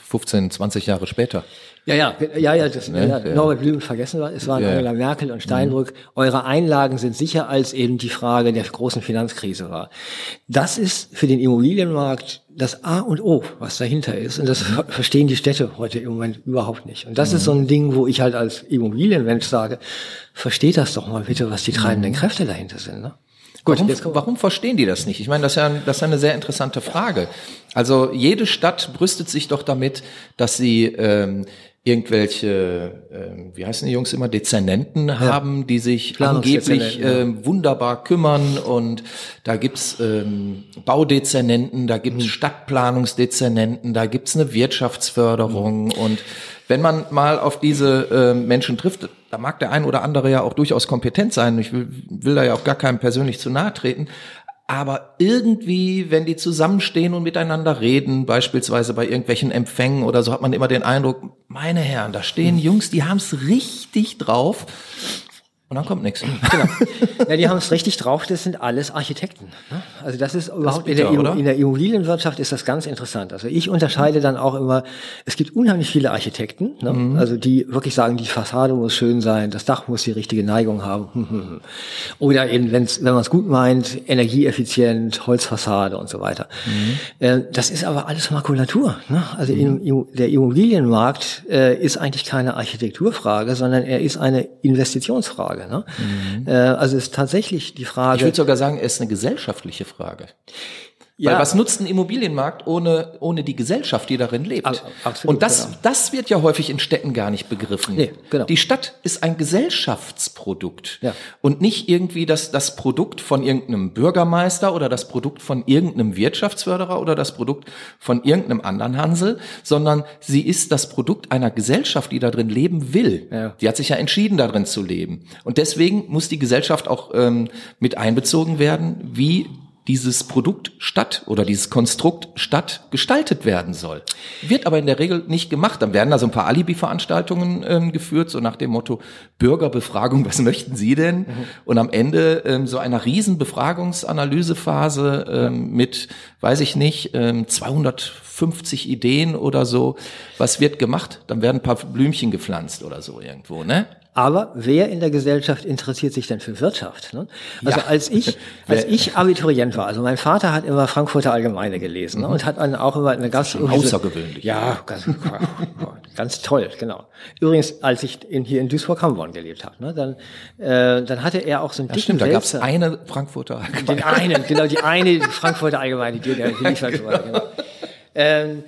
15, 20 Jahre später. Ja, ja, ja, ja, das, ne? ja, Norbert Blüm vergessen war, es waren ja. Angela Merkel und Steinbrück. Mhm. Eure Einlagen sind sicher, als eben die Frage der großen Finanzkrise war. Das ist für den Immobilienmarkt das A und O, was dahinter ist. Und das verstehen die Städte heute im Moment überhaupt nicht. Und das mhm. ist so ein Ding, wo ich halt als Immobilienmensch sage, versteht das doch mal bitte, was die treibenden mhm. Kräfte dahinter sind. Ne? Gut, warum, warum verstehen die das nicht? Ich meine, das ist, ja, das ist ja eine sehr interessante Frage. Also jede Stadt brüstet sich doch damit, dass sie ähm, irgendwelche, äh, wie heißen die Jungs immer, Dezernenten ja. haben, die sich angeblich äh, wunderbar kümmern und da gibt's ähm, Baudezernenten, da gibt's mhm. Stadtplanungsdezernenten, da gibt's eine Wirtschaftsförderung mhm. und wenn man mal auf diese äh, Menschen trifft, da mag der ein oder andere ja auch durchaus kompetent sein. Ich will, will da ja auch gar keinem persönlich zu nahe treten. Aber irgendwie, wenn die zusammenstehen und miteinander reden, beispielsweise bei irgendwelchen Empfängen oder so, hat man immer den Eindruck, meine Herren, da stehen Jungs, die haben's richtig drauf. Und dann kommt nichts. Genau. Ja, die haben es richtig drauf, das sind alles Architekten. Ne? Also das ist überhaupt das bitter, in, der, in, der, Immobilienwirtschaft ist das ganz interessant. Also ich unterscheide dann auch immer, es gibt unheimlich viele Architekten, ne? mhm. also die wirklich sagen, die Fassade muss schön sein, das Dach muss die richtige Neigung haben. Oder eben, wenn's, wenn man es gut meint, energieeffizient, Holzfassade und so weiter. Mhm. Äh, das ist aber alles Makulatur. Ne? Also mhm. in, der Immobilienmarkt äh, ist eigentlich keine Architekturfrage, sondern er ist eine Investitionsfrage. Frage. Ne? Mhm. Äh, also ist tatsächlich die Frage. Ich würde sogar sagen, es ist eine gesellschaftliche Frage. Ja. Weil was nutzt ein Immobilienmarkt ohne, ohne die Gesellschaft, die darin lebt? Absolut, und das, genau. das wird ja häufig in Städten gar nicht begriffen. Nee, genau. Die Stadt ist ein Gesellschaftsprodukt ja. und nicht irgendwie das, das Produkt von irgendeinem Bürgermeister oder das Produkt von irgendeinem Wirtschaftsförderer oder das Produkt von irgendeinem anderen Hansel, sondern sie ist das Produkt einer Gesellschaft, die da drin leben will. Ja. Die hat sich ja entschieden, da drin zu leben. Und deswegen muss die Gesellschaft auch ähm, mit einbezogen werden, wie dieses Produkt Stadt oder dieses Konstrukt Stadt gestaltet werden soll. Wird aber in der Regel nicht gemacht. Dann werden da so ein paar Alibi-Veranstaltungen ähm, geführt, so nach dem Motto Bürgerbefragung, was möchten Sie denn? Mhm. Und am Ende ähm, so einer riesen Befragungsanalysephase ähm, mit, weiß ich nicht, ähm, 250 Ideen oder so. Was wird gemacht? Dann werden ein paar Blümchen gepflanzt oder so irgendwo, ne? Aber wer in der Gesellschaft interessiert sich denn für Wirtschaft? Ne? Also ja. als ich als ich Abiturient war, also mein Vater hat immer Frankfurter Allgemeine gelesen ne? Mhm. und hat dann auch immer eine ganz außergewöhnlich. Ja, ganz, ganz toll, genau. Übrigens, als ich in, hier in Duisburg-Hamborn gelebt habe, ne, dann äh, dann hatte er auch so ein ja, stimmt, da gab es eine Frankfurter Allgemeine. Den einen, genau die eine Frankfurter Allgemeine, die der geliefert wurde. Genau. Ähm,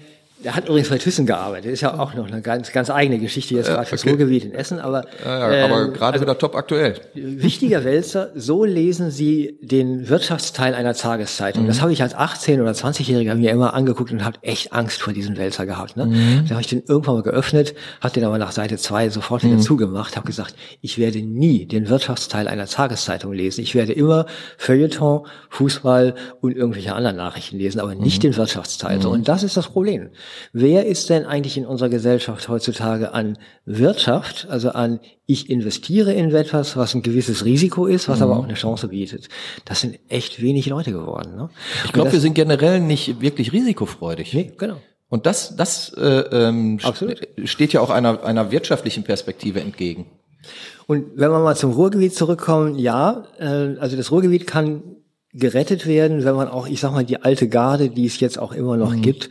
der hat übrigens bei Thyssen gearbeitet. Ist ja auch noch eine ganz, ganz eigene Geschichte jetzt gerade fürs okay. Ruhrgebiet in Essen. Aber, ja, ja, aber ähm, gerade also, wieder top aktuell. Wichtiger Wälzer, so lesen Sie den Wirtschaftsteil einer Tageszeitung. Mhm. Das habe ich als 18- oder 20-Jähriger mir immer angeguckt und habe echt Angst vor diesem Wälzer gehabt. Ne? Mhm. Da habe ich den irgendwann mal geöffnet, habe den aber nach Seite 2 sofort wieder mhm. zugemacht, habe gesagt, ich werde nie den Wirtschaftsteil einer Tageszeitung lesen. Ich werde immer Feuilleton, Fußball und irgendwelche anderen Nachrichten lesen, aber nicht mhm. den Wirtschaftsteil. So, mhm. und das ist das Problem. Wer ist denn eigentlich in unserer Gesellschaft heutzutage an Wirtschaft, also an ich investiere in etwas, was ein gewisses Risiko ist, was mhm. aber auch eine Chance bietet? Das sind echt wenig Leute geworden. Ne? Ich glaube, wir sind generell nicht wirklich risikofreudig. Nee, genau. Und das, das äh, ähm, steht ja auch einer, einer wirtschaftlichen Perspektive entgegen. Und wenn wir mal zum Ruhrgebiet zurückkommen, ja, äh, also das Ruhrgebiet kann gerettet werden, wenn man auch, ich sag mal, die alte Garde, die es jetzt auch immer noch mhm. gibt,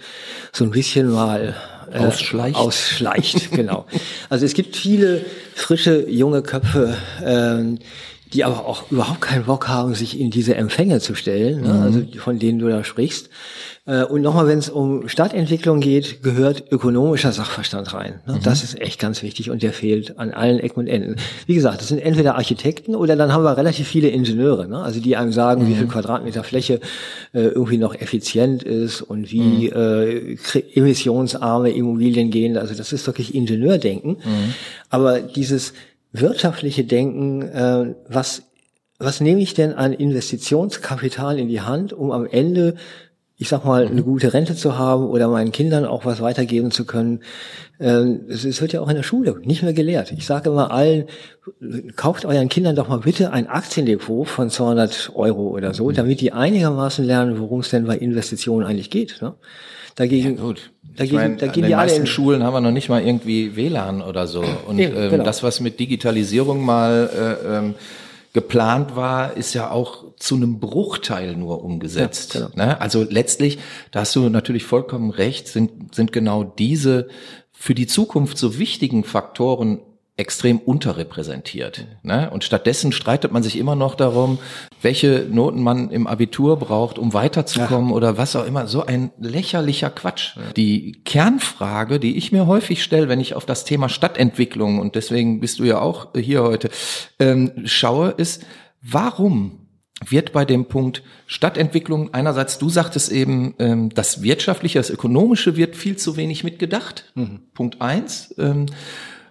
so ein bisschen mal äh, ausschleicht. Ausschleicht, genau. Also es gibt viele frische junge Köpfe, ähm, die aber auch überhaupt keinen Bock haben, sich in diese Empfänge zu stellen, ne? also von denen du da sprichst. Äh, und nochmal, wenn es um Stadtentwicklung geht, gehört ökonomischer Sachverstand rein. Ne? Mhm. Das ist echt ganz wichtig und der fehlt an allen Ecken und Enden. Wie gesagt, das sind entweder Architekten oder dann haben wir relativ viele Ingenieure, ne? also die einem sagen, mhm. wie viel Quadratmeter Fläche äh, irgendwie noch effizient ist und wie mhm. äh, emissionsarme Immobilien gehen. Also das ist wirklich Ingenieurdenken. Mhm. Aber dieses wirtschaftliche Denken, äh, was was nehme ich denn an Investitionskapital in die Hand, um am Ende ich sag mal, eine gute Rente zu haben oder meinen Kindern auch was weitergeben zu können. Ähm, es wird ja auch in der Schule nicht mehr gelehrt. Ich sage immer allen, kauft euren Kindern doch mal bitte ein Aktiendepot von 200 Euro oder so, mhm. damit die einigermaßen lernen, worum es denn bei Investitionen eigentlich geht. Ne? Dagegen, ja, gut. Dagegen, ich meine, dagegen an den meisten Schulen haben wir noch nicht mal irgendwie WLAN oder so. Und ähm, genau. das, was mit Digitalisierung mal äh, ähm, geplant war, ist ja auch zu einem Bruchteil nur umgesetzt. Ja, genau. ne? Also letztlich, da hast du natürlich vollkommen recht, sind, sind genau diese für die Zukunft so wichtigen Faktoren extrem unterrepräsentiert. Ne? Und stattdessen streitet man sich immer noch darum, welche Noten man im Abitur braucht, um weiterzukommen ja. oder was auch immer. So ein lächerlicher Quatsch. Ja. Die Kernfrage, die ich mir häufig stelle, wenn ich auf das Thema Stadtentwicklung, und deswegen bist du ja auch hier heute, ähm, schaue, ist, warum wird bei dem Punkt Stadtentwicklung einerseits, du sagtest eben, ähm, das Wirtschaftliche, das Ökonomische wird viel zu wenig mitgedacht. Mhm. Punkt eins. Ähm,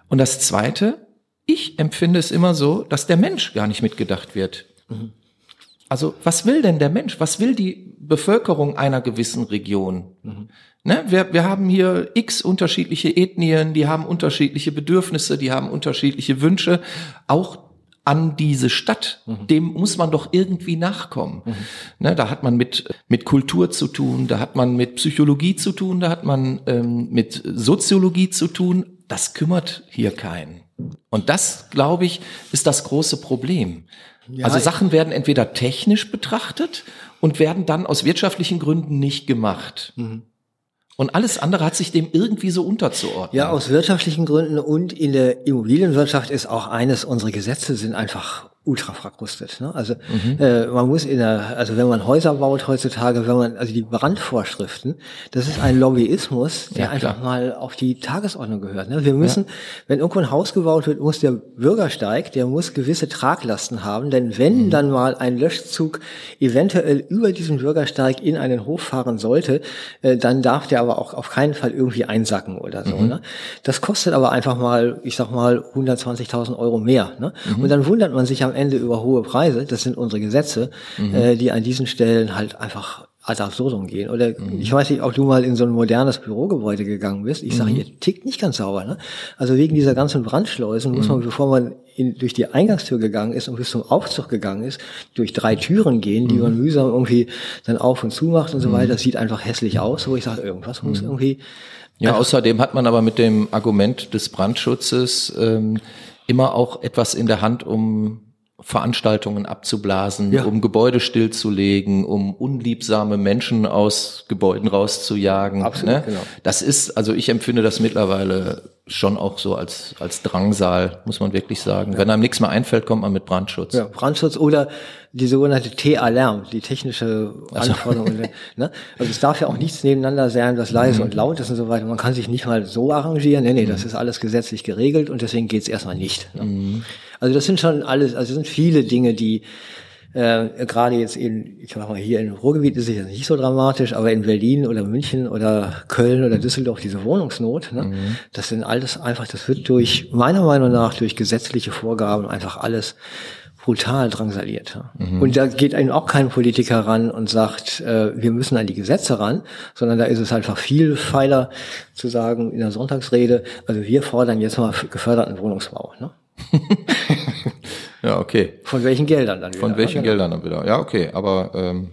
und das Zweite, ich empfinde es immer so, dass der Mensch gar nicht mitgedacht wird. Mhm. Also was will denn der Mensch? Was will die Bevölkerung einer gewissen Region? Mhm. Ne, wir, wir haben hier x unterschiedliche Ethnien, die haben unterschiedliche Bedürfnisse, die haben unterschiedliche Wünsche. Auch an diese Stadt, mhm. dem muss man doch irgendwie nachkommen. Mhm. Ne, da hat man mit, mit Kultur zu tun, da hat man mit Psychologie zu tun, da hat man ähm, mit Soziologie zu tun. Das kümmert hier keinen. Und das, glaube ich, ist das große Problem. Ja, also Sachen werden entweder technisch betrachtet und werden dann aus wirtschaftlichen Gründen nicht gemacht. Mhm. Und alles andere hat sich dem irgendwie so unterzuordnen. Ja, aus wirtschaftlichen Gründen und in der Immobilienwirtschaft ist auch eines, unsere Gesetze sind einfach ultra verkrustet. Ne? Also mhm. äh, man muss in der, also wenn man Häuser baut heutzutage, wenn man, also die Brandvorschriften, das ist ein Lobbyismus, der ja, einfach mal auf die Tagesordnung gehört. Ne? Wir müssen, ja. wenn irgendwo ein Haus gebaut wird, muss der Bürgersteig, der muss gewisse Traglasten haben, denn wenn mhm. dann mal ein Löschzug eventuell über diesen Bürgersteig in einen Hof fahren sollte, äh, dann darf der aber auch auf keinen Fall irgendwie einsacken oder so. Mhm. Ne? Das kostet aber einfach mal, ich sag mal, 120.000 Euro mehr. Ne? Mhm. Und dann wundert man sich am Ende über hohe Preise. Das sind unsere Gesetze, mhm. äh, die an diesen Stellen halt einfach ad absurdum gehen. Oder mhm. ich weiß nicht, ob du mal in so ein modernes Bürogebäude gegangen bist. Ich sage, mhm. ihr tickt nicht ganz sauber. Ne? Also wegen dieser ganzen Brandschleusen muss man, mhm. bevor man in, durch die Eingangstür gegangen ist und bis zum Aufzug gegangen ist, durch drei Türen gehen, die mhm. man mühsam irgendwie dann auf und zu macht und so weiter. Das sieht einfach hässlich aus, wo ich sage, irgendwas muss irgendwie. Ja, außerdem hat man aber mit dem Argument des Brandschutzes ähm, immer auch etwas in der Hand, um Veranstaltungen abzublasen, ja. um Gebäude stillzulegen, um unliebsame Menschen aus Gebäuden rauszujagen. Absolut, ne? genau. Das ist, also ich empfinde das mittlerweile schon auch so als, als Drangsal, muss man wirklich sagen. Ja. Wenn einem nichts mehr einfällt, kommt man mit Brandschutz. Ja, Brandschutz oder die sogenannte T-Alarm, die technische Anforderung. Also. ne? also es darf ja auch nichts nebeneinander sein, was leise mhm. und laut ist und so weiter. Man kann sich nicht mal so arrangieren. Nee, nee, mhm. das ist alles gesetzlich geregelt und deswegen geht's erstmal nicht. Ne? Mhm. Also das sind schon alles, also sind viele Dinge, die äh, gerade jetzt in, ich sag mal, hier im Ruhrgebiet ist es ja nicht so dramatisch, aber in Berlin oder München oder Köln oder Düsseldorf diese Wohnungsnot, ne, mhm. das sind alles einfach, das wird durch, meiner Meinung nach, durch gesetzliche Vorgaben einfach alles brutal drangsaliert. Mhm. Und da geht einem auch kein Politiker ran und sagt, äh, wir müssen an die Gesetze ran, sondern da ist es einfach viel feiler zu sagen in der Sonntagsrede, also wir fordern jetzt mal geförderten Wohnungsbau. Ne? ja, okay. Von welchen Geldern dann wieder? Von welchen genau. Geldern dann wieder? Ja, okay, aber ähm,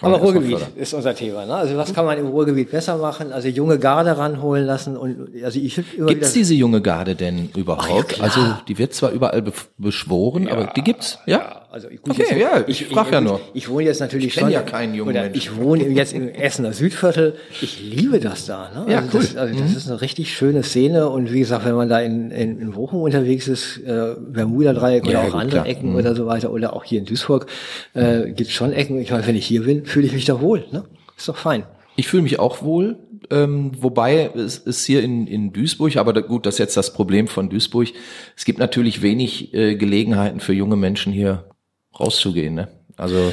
aber Ruhrgebiet ist unser Thema. Ne? Also was kann man im Ruhrgebiet besser machen? Also junge Garde ranholen lassen und also ich immer Gibt's diese junge Garde denn überhaupt? Ach, ja, also die wird zwar überall be beschworen, ja, aber die gibt's, ja? Also gut, okay, jetzt, ja, ich, ich frage ja nur. Ich wohne jetzt natürlich ich schon. ja keinen jungen oder Menschen. Ich wohne jetzt im Essener Südviertel. Ich liebe das da. Ne? Ja, also cool. Das, also das mhm. ist eine richtig schöne Szene und wie gesagt, wenn man da in, in, in Bochum unterwegs ist, äh, Bermuda-Dreieck oder ja, auch gut, andere klar. Ecken mhm. oder so weiter oder auch hier in Duisburg, äh, gibt es schon Ecken. Ich meine, wenn ich hier bin, fühle ich mich da wohl. Ne? Ist doch fein. Ich fühle mich auch wohl, ähm, wobei es ist hier in, in Duisburg, aber da, gut, das ist jetzt das Problem von Duisburg. Es gibt natürlich wenig äh, Gelegenheiten für junge Menschen hier rauszugehen. Ne? Also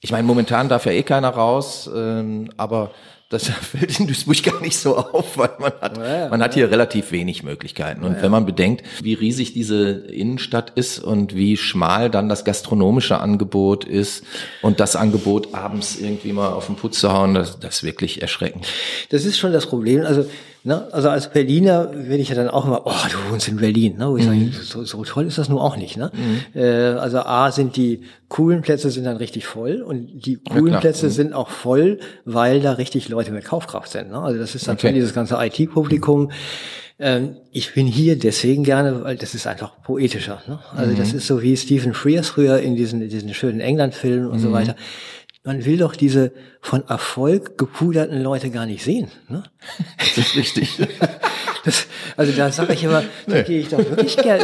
ich meine, momentan darf ja eh keiner raus, ähm, aber das fällt in Duisburg gar nicht so auf, weil man hat, ja, man hat hier relativ wenig Möglichkeiten. Und ja, wenn man bedenkt, wie riesig diese Innenstadt ist und wie schmal dann das gastronomische Angebot ist und das Angebot abends irgendwie mal auf den Putz zu hauen, das, das ist wirklich erschreckend. Das ist schon das Problem. Also Ne? Also als Berliner werde ich ja dann auch immer, oh, du wohnst in Berlin. Ne? Wo ich mhm. sage, so, so toll ist das nur auch nicht. Ne? Mhm. Äh, also A sind die coolen Plätze sind dann richtig voll und die coolen ja, Plätze mhm. sind auch voll, weil da richtig Leute mit Kaufkraft sind. Ne? Also das ist dann okay. dieses ganze IT-Publikum. Ähm, ich bin hier deswegen gerne, weil das ist einfach poetischer. Ne? Also das mhm. ist so wie Stephen Frears früher in diesen, diesen schönen England-Filmen und so mhm. weiter man will doch diese von Erfolg gepuderten Leute gar nicht sehen. Ne? Das ist richtig. Das, also da sage ich immer, da nee. gehe ich doch wirklich gern,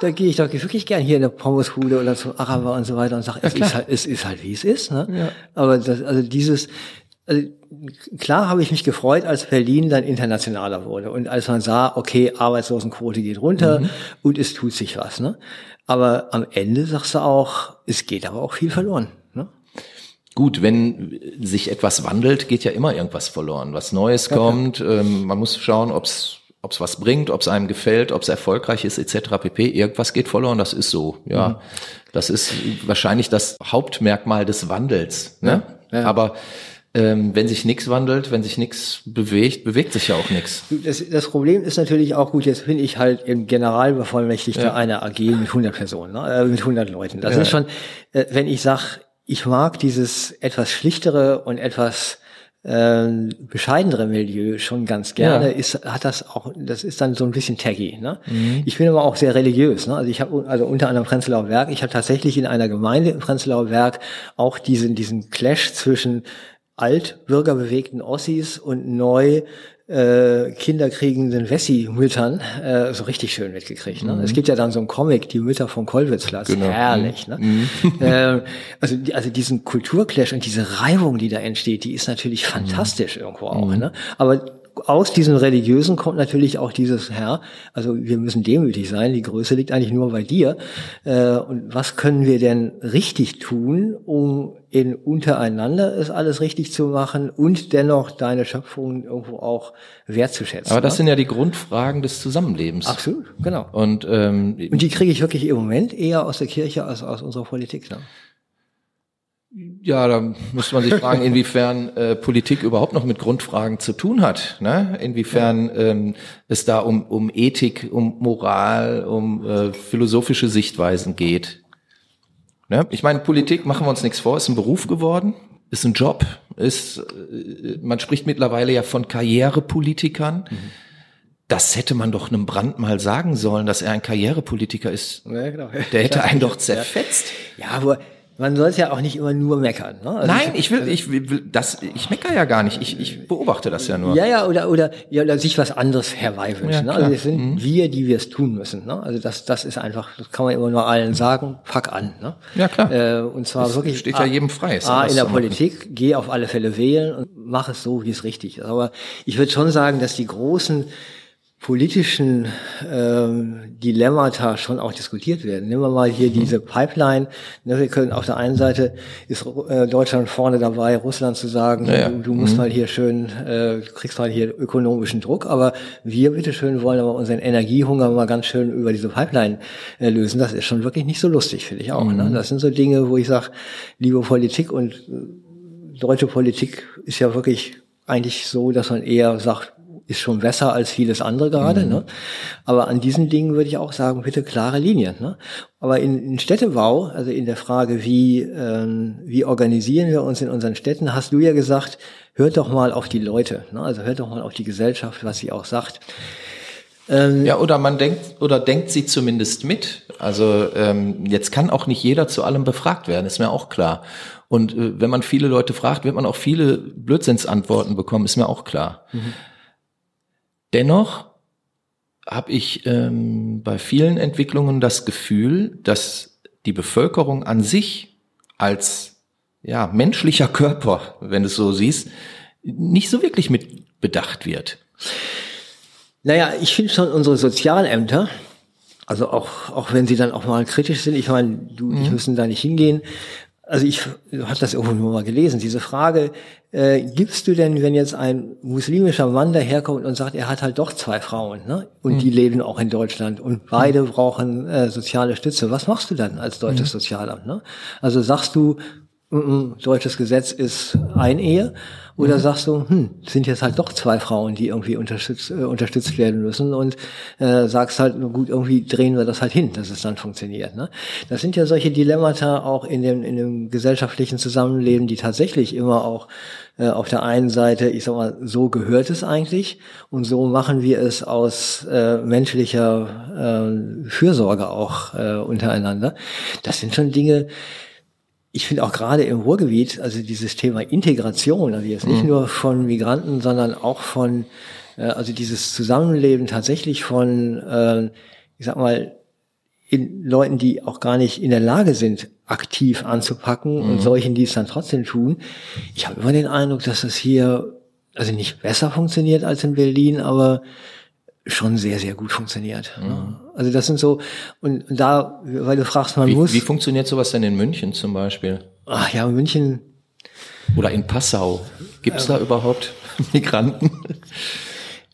da gehe ich doch wirklich gern hier in eine Pommeshude oder zum Araber und so weiter und sage, es, ist halt, es ist halt wie es ist. Ne? Ja. Aber das, also dieses, also klar habe ich mich gefreut, als Berlin dann internationaler wurde und als man sah, okay, Arbeitslosenquote geht runter mhm. und es tut sich was. Ne? Aber am Ende sagst du auch, es geht aber auch viel verloren. Gut, wenn sich etwas wandelt, geht ja immer irgendwas verloren. Was Neues kommt, ähm, man muss schauen, ob es ob es was bringt, ob es einem gefällt, ob es erfolgreich ist, etc. pp. Irgendwas geht verloren, das ist so. Ja, mhm. das ist wahrscheinlich das Hauptmerkmal des Wandels. Ne? Ja, ja. Aber ähm, wenn sich nichts wandelt, wenn sich nichts bewegt, bewegt sich ja auch nichts. Das, das, Problem ist natürlich auch gut, jetzt bin ich halt im Generalbevollmächtigter ja. einer AG mit 100 Personen, ne? äh, mit 100 Leuten. Das ja. ist schon, äh, wenn ich sag ich mag dieses etwas schlichtere und etwas äh, bescheidenere Milieu schon ganz gerne. Ja. Ist hat das auch, das ist dann so ein bisschen taggy. Ne? Mhm. Ich bin aber auch sehr religiös. Ne? Also ich habe also unter anderem Prenzlauer Werk. Ich habe tatsächlich in einer Gemeinde im Prenzlauer Werk auch diesen diesen Clash zwischen altbürgerbewegten Ossis und neu äh, kinderkriegenden Wessi-Müttern äh, so richtig schön mitgekriegt. Ne? Mhm. Es gibt ja dann so einen Comic, die Mütter vom Kollwitzplatz, genau. herrlich. Ne? Mhm. äh, also, also diesen Kulturclash und diese Reibung, die da entsteht, die ist natürlich mhm. fantastisch irgendwo auch. Mhm. Ne? Aber aus diesem Religiösen kommt natürlich auch dieses Herr, also wir müssen demütig sein, die Größe liegt eigentlich nur bei dir. Äh, und was können wir denn richtig tun, um in untereinander es alles richtig zu machen und dennoch deine Schöpfung irgendwo auch wertzuschätzen. Aber das ne? sind ja die Grundfragen des Zusammenlebens. Absolut, genau. Und, ähm, und die kriege ich wirklich im Moment eher aus der Kirche als aus unserer Politik. Ne? Ja, da müsste man sich fragen, inwiefern äh, Politik überhaupt noch mit Grundfragen zu tun hat. Ne? Inwiefern ähm, es da um, um Ethik, um Moral, um äh, philosophische Sichtweisen geht. Ne? Ich meine, Politik, machen wir uns nichts vor, ist ein Beruf geworden, ist ein Job, ist, äh, man spricht mittlerweile ja von Karrierepolitikern. Mhm. Das hätte man doch einem Brand mal sagen sollen, dass er ein Karrierepolitiker ist. Ja, genau. Der hätte einen doch zerfetzt. Ja, aber man soll es ja auch nicht immer nur meckern. Ne? Also Nein, ich will, ich will, das, ich meckere ja gar nicht. Ich, ich beobachte das ja nur. Ja, ja, oder oder ja, oder sich was anderes herbeiwünschen. Ja, ne? Also es sind mhm. wir, die wir es tun müssen. Ne? Also das, das ist einfach, das kann man immer nur allen sagen. Pack an. Ne? Ja klar. Äh, und zwar das wirklich. Steht ja jedem frei. A, in der Politik, geh auf alle Fälle wählen und mach es so, wie es richtig ist. Aber ich würde schon sagen, dass die großen politischen ähm, Dilemmata schon auch diskutiert werden. Nehmen wir mal hier diese Pipeline. Ne, wir können auf der einen Seite ist äh, Deutschland vorne dabei, Russland zu sagen, ja, ja. Du, du, musst mhm. mal hier schön, äh, kriegst mal hier ökonomischen Druck, aber wir bitteschön wollen aber unseren Energiehunger mal ganz schön über diese Pipeline äh, lösen. Das ist schon wirklich nicht so lustig, finde ich auch. Ne? Mhm. Ne? Das sind so Dinge, wo ich sage, liebe Politik und äh, deutsche Politik ist ja wirklich eigentlich so, dass man eher sagt, ist schon besser als vieles andere gerade. Mhm. Ne? Aber an diesen Dingen würde ich auch sagen, bitte klare Linien. Ne? Aber in, in Städtebau, also in der Frage, wie, ähm, wie organisieren wir uns in unseren Städten, hast du ja gesagt, hört doch mal auf die Leute. Ne? Also hört doch mal auf die Gesellschaft, was sie auch sagt. Ähm, ja, oder man denkt oder denkt sie zumindest mit. Also ähm, jetzt kann auch nicht jeder zu allem befragt werden, ist mir auch klar. Und äh, wenn man viele Leute fragt, wird man auch viele Blödsinnsantworten bekommen, ist mir auch klar. Mhm. Dennoch habe ich ähm, bei vielen Entwicklungen das Gefühl, dass die Bevölkerung an sich als ja, menschlicher Körper, wenn du es so siehst, nicht so wirklich mit bedacht wird. Naja, ich finde schon unsere Sozialämter, also auch, auch wenn sie dann auch mal kritisch sind, ich meine, du, mhm. die müssen da nicht hingehen. Also ich habe das irgendwo nur mal gelesen, diese Frage, äh, gibst du denn, wenn jetzt ein muslimischer Mann daherkommt und sagt, er hat halt doch zwei Frauen, ne? Und mhm. die leben auch in Deutschland und beide mhm. brauchen äh, soziale Stütze, was machst du dann als deutsches mhm. Sozialamt? Ne? Also sagst du, mm, deutsches Gesetz ist ein Ehe oder mhm. sagst du, hm, sind jetzt halt doch zwei Frauen, die irgendwie unterstützt, äh, unterstützt werden müssen und äh, sagst halt, gut, irgendwie drehen wir das halt hin, dass es dann funktioniert. Ne? Das sind ja solche Dilemmata auch in dem, in dem gesellschaftlichen Zusammenleben, die tatsächlich immer auch äh, auf der einen Seite, ich sag mal, so gehört es eigentlich und so machen wir es aus äh, menschlicher äh, Fürsorge auch äh, untereinander. Das sind schon Dinge, ich finde auch gerade im Ruhrgebiet, also dieses Thema Integration, also jetzt nicht mhm. nur von Migranten, sondern auch von, äh, also dieses Zusammenleben tatsächlich von, äh, ich sag mal, in Leuten, die auch gar nicht in der Lage sind, aktiv anzupacken mhm. und solchen, die es dann trotzdem tun. Ich habe immer den Eindruck, dass das hier also nicht besser funktioniert als in Berlin, aber schon sehr, sehr gut funktioniert. Mhm. Also das sind so, und da, weil du fragst, man wie, muss. Wie funktioniert sowas denn in München zum Beispiel? Ach ja, München. Oder in Passau. Gibt es äh, da überhaupt Migranten?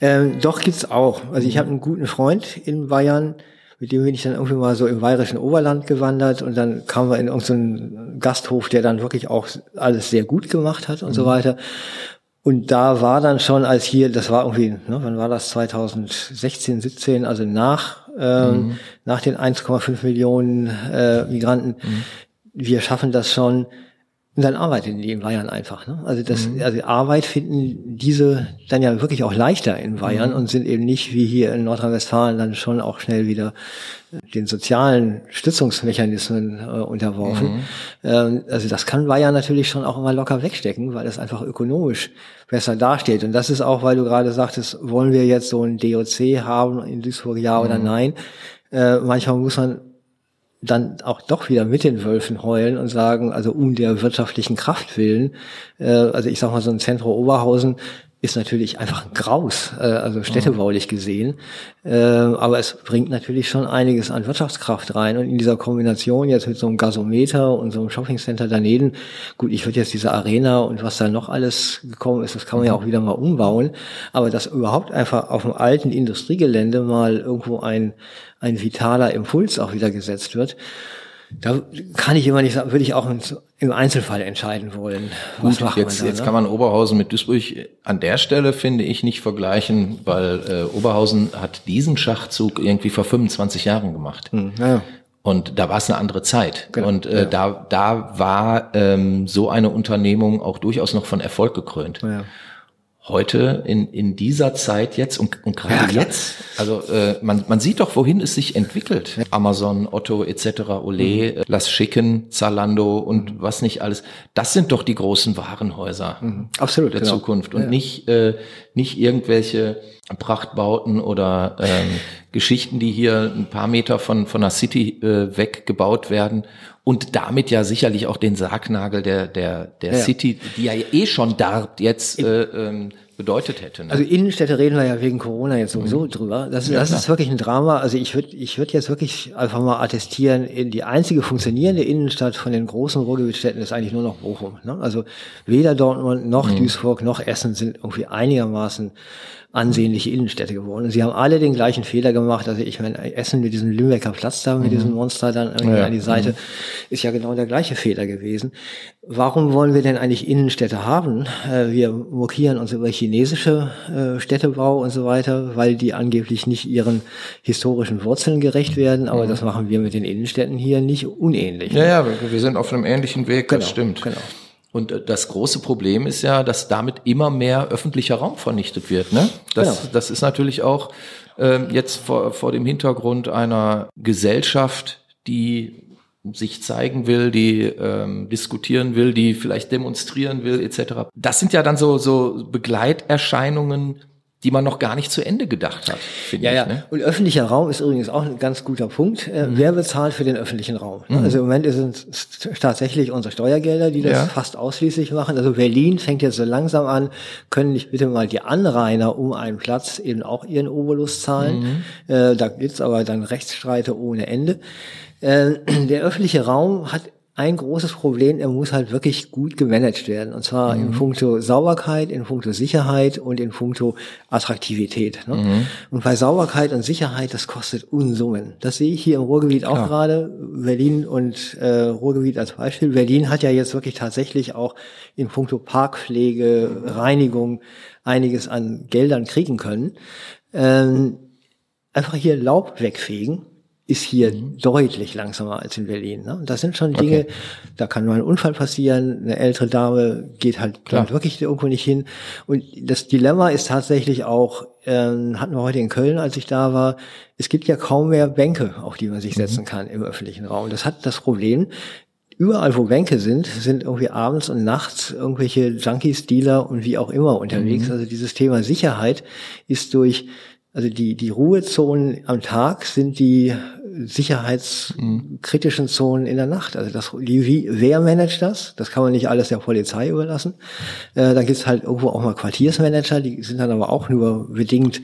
Ähm, doch gibt's auch. Also ich habe einen guten Freund in Bayern, mit dem bin ich dann irgendwie mal so im bayerischen Oberland gewandert und dann kamen wir in irgendeinen Gasthof, der dann wirklich auch alles sehr gut gemacht hat und mhm. so weiter. Und da war dann schon, als hier, das war irgendwie, ne, wann war das, 2016, 17, also nach, ähm, mhm. nach den 1,5 Millionen äh, Migranten, mhm. wir schaffen das schon, und dann arbeiten die in Bayern einfach. Ne? Also das, mhm. also Arbeit finden diese dann ja wirklich auch leichter in Bayern mhm. und sind eben nicht wie hier in Nordrhein-Westfalen dann schon auch schnell wieder den sozialen Stützungsmechanismen äh, unterworfen. Mhm. Ähm, also das kann Bayern natürlich schon auch immer locker wegstecken, weil es einfach ökonomisch besser dasteht. Und das ist auch, weil du gerade sagtest, wollen wir jetzt so ein DOC haben in Duisburg, ja oder mhm. nein? Äh, manchmal muss man dann auch doch wieder mit den Wölfen heulen und sagen, also um der wirtschaftlichen Kraft willen, äh, also ich sag mal so ein Zentrum Oberhausen ist natürlich einfach ein Graus, äh, also städtebaulich gesehen. Äh, aber es bringt natürlich schon einiges an Wirtschaftskraft rein. Und in dieser Kombination jetzt mit so einem Gasometer und so einem Shoppingcenter daneben, gut, ich würde jetzt diese Arena und was da noch alles gekommen ist, das kann man ja auch wieder mal umbauen. Aber dass überhaupt einfach auf dem alten Industriegelände mal irgendwo ein, ein vitaler Impuls auch wieder gesetzt wird, da kann ich immer nicht sagen, würde ich auch im Einzelfall entscheiden wollen. Was Gut, macht jetzt, man da, jetzt ne? kann man Oberhausen mit Duisburg an der Stelle, finde ich, nicht vergleichen, weil äh, Oberhausen hat diesen Schachzug irgendwie vor 25 Jahren gemacht. Hm, ja. Und da war es eine andere Zeit. Genau, und äh, ja. da, da war ähm, so eine Unternehmung auch durchaus noch von Erfolg gekrönt. Ja heute in, in dieser Zeit jetzt und, und gerade ja, jetzt, also äh, man, man sieht doch, wohin es sich entwickelt. Amazon, Otto etc., Olé, mhm. Lass Schicken, Zalando und mhm. was nicht alles. Das sind doch die großen Warenhäuser mhm. Absolut, der genau. Zukunft und ja. nicht, äh, nicht irgendwelche Prachtbauten oder ähm, Geschichten, die hier ein paar Meter von, von der City äh, weggebaut werden und damit ja sicherlich auch den Sargnagel der, der, der ja. City, die ja eh schon darbt, jetzt äh, ähm, bedeutet hätte. Ne? Also Innenstädte reden wir ja wegen Corona jetzt sowieso mhm. drüber. Das, ja, das ist wirklich ein Drama. Also ich würde ich würd jetzt wirklich einfach mal attestieren, die einzige funktionierende Innenstadt von den großen Ruhrgebietsstädten ist eigentlich nur noch Bochum. Ne? Also weder Dortmund noch mhm. Duisburg noch Essen sind irgendwie einigermaßen ansehnliche Innenstädte geworden. Und sie haben alle den gleichen Fehler gemacht. Also ich meine, Essen mit diesem Lümbecker Platz da, mit mhm. diesem Monster dann irgendwie ja. an die Seite, mhm. ist ja genau der gleiche Fehler gewesen. Warum wollen wir denn eigentlich Innenstädte haben? Äh, wir mokieren uns über chinesische äh, Städtebau und so weiter, weil die angeblich nicht ihren historischen Wurzeln gerecht werden. Aber mhm. das machen wir mit den Innenstädten hier nicht unähnlich. Ja, ja, wir sind auf einem ähnlichen Weg, das genau, stimmt. Genau. Und äh, das große Problem ist ja, dass damit immer mehr öffentlicher Raum vernichtet wird. Ne? Das, genau. das ist natürlich auch ähm, jetzt vor, vor dem Hintergrund einer Gesellschaft, die sich zeigen will, die ähm, diskutieren will, die vielleicht demonstrieren will, etc. Das sind ja dann so, so Begleiterscheinungen, die man noch gar nicht zu Ende gedacht hat, finde ja, ich. Ja, ne? und öffentlicher Raum ist übrigens auch ein ganz guter Punkt. Äh, Mhm. Wer bezahlt für den öffentlichen Raum? Also im Moment sind es tatsächlich unsere Steuergelder, die das Ja. fast ausschließlich machen. Also Berlin fängt jetzt so langsam an, können nicht bitte mal die Anrainer um einen Platz eben auch ihren Obolus zahlen. Mhm. Äh, da gibt's aber dann Rechtsstreite ohne Ende. Äh, der öffentliche Raum hat ein großes Problem, er muss halt wirklich gut gemanagt werden. Und zwar in puncto Sauberkeit, in puncto Sicherheit und in puncto Attraktivität. Ne? Und bei Sauberkeit und Sicherheit, das kostet Unsummen. Das sehe ich hier im Ruhrgebiet auch gerade. Berlin und äh, Ruhrgebiet als Beispiel. Berlin hat ja jetzt wirklich tatsächlich auch in puncto Parkpflege, Reinigung einiges an Geldern kriegen können. Ähm, einfach hier Laub wegfegen ist hier deutlich langsamer als in Berlin. Ne? Das sind schon Dinge, da kann mal ein Unfall passieren, eine ältere Dame geht halt Klar. wirklich irgendwo nicht hin. Und das Dilemma ist tatsächlich auch, ähm, hatten wir heute in Köln, als ich da war, es gibt ja kaum mehr Bänke, auf die man sich setzen kann im öffentlichen Raum. Das hat das Problem, überall wo Bänke sind, sind irgendwie abends und nachts irgendwelche Junkies, Dealer und wie auch immer unterwegs. Also dieses Thema Sicherheit ist durch, also die, die Ruhezonen am Tag sind die sicherheitskritischen Zonen in der Nacht. Also das, die, wie, wer managt das? Das kann man nicht alles der Polizei überlassen. Äh, da gibt's halt irgendwo auch mal Quartiersmanager, die sind dann aber auch nur bedingt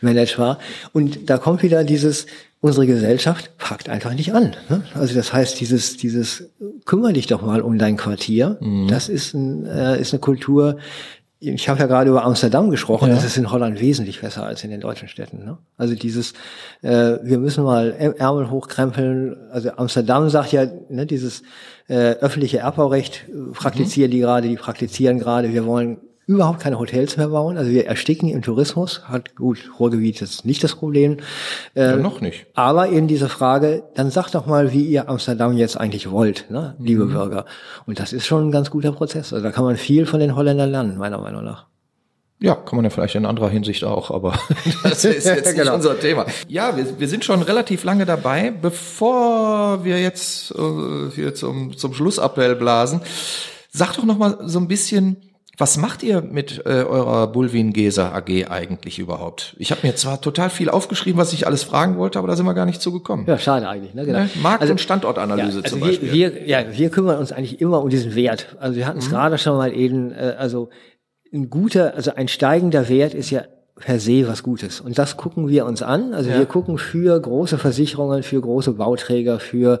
managebar. Und da kommt wieder dieses, unsere Gesellschaft packt einfach nicht an. Ne? Also das heißt, dieses, dieses, kümmere dich doch mal um dein Quartier. Das ist, ein, äh, ist eine Kultur, ich habe ja gerade über Amsterdam gesprochen, das ist in Holland wesentlich besser als in den deutschen Städten. Ne? Also dieses, äh, wir müssen mal Ärmel hochkrempeln. Also Amsterdam sagt ja, ne, dieses äh, öffentliche Erbbaurecht äh, praktizieren die gerade, die praktizieren gerade, wir wollen überhaupt keine Hotels mehr bauen. Also wir ersticken im Tourismus. Hat gut, Ruhrgebiet ist nicht das Problem. Ja, noch nicht. Aber eben diese Frage, dann sagt doch mal, wie ihr Amsterdam jetzt eigentlich wollt, ne, liebe Bürger. Und das ist schon ein ganz guter Prozess. Also da kann man viel von den Holländern lernen, meiner Meinung nach. Ja, kann man ja vielleicht in anderer Hinsicht auch, aber das ist jetzt nicht Genau. unser Thema. Ja, wir, wir sind schon relativ lange dabei. Bevor wir jetzt äh, hier zum, zum Schlussappell blasen, sag doch noch mal so ein bisschen, was macht ihr mit äh, eurer Bulwin Gesa AG eigentlich überhaupt? Ich habe mir zwar total viel aufgeschrieben, was ich alles fragen wollte, aber da sind wir gar nicht zugekommen. Ja, schade eigentlich. Ne? Genau. Ne? Markt- Also- und Standortanalyse ja, also zum wir, Beispiel. Wir, ja, wir kümmern uns eigentlich immer um diesen Wert. Also wir hatten es gerade schon mal eben, äh, also ein guter, also ein steigender Wert ist ja per se was Gutes. Und das gucken wir uns an. Also wir gucken für große Versicherungen, für große Bauträger, für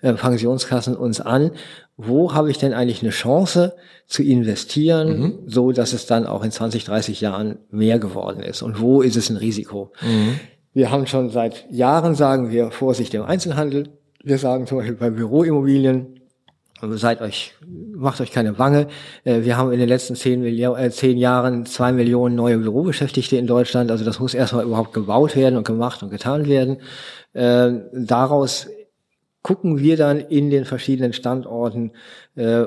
äh, Pensionskassen uns an, wo habe ich denn eigentlich eine Chance zu investieren, so dass es dann auch in 20, 30 Jahren mehr geworden ist. Und wo ist es ein Risiko? Wir haben schon seit Jahren, sagen wir, Vorsicht im Einzelhandel. Wir sagen zum Beispiel bei Büroimmobilien, seid euch, macht euch keine Bange. Äh, Wir haben in den letzten zehn, Milli- äh, zehn Jahren zwei Millionen neue Bürobeschäftigte in Deutschland. Also das muss erstmal überhaupt gebaut werden und gemacht und getan werden. Äh, Daraus gucken wir dann in den verschiedenen Standorten, äh,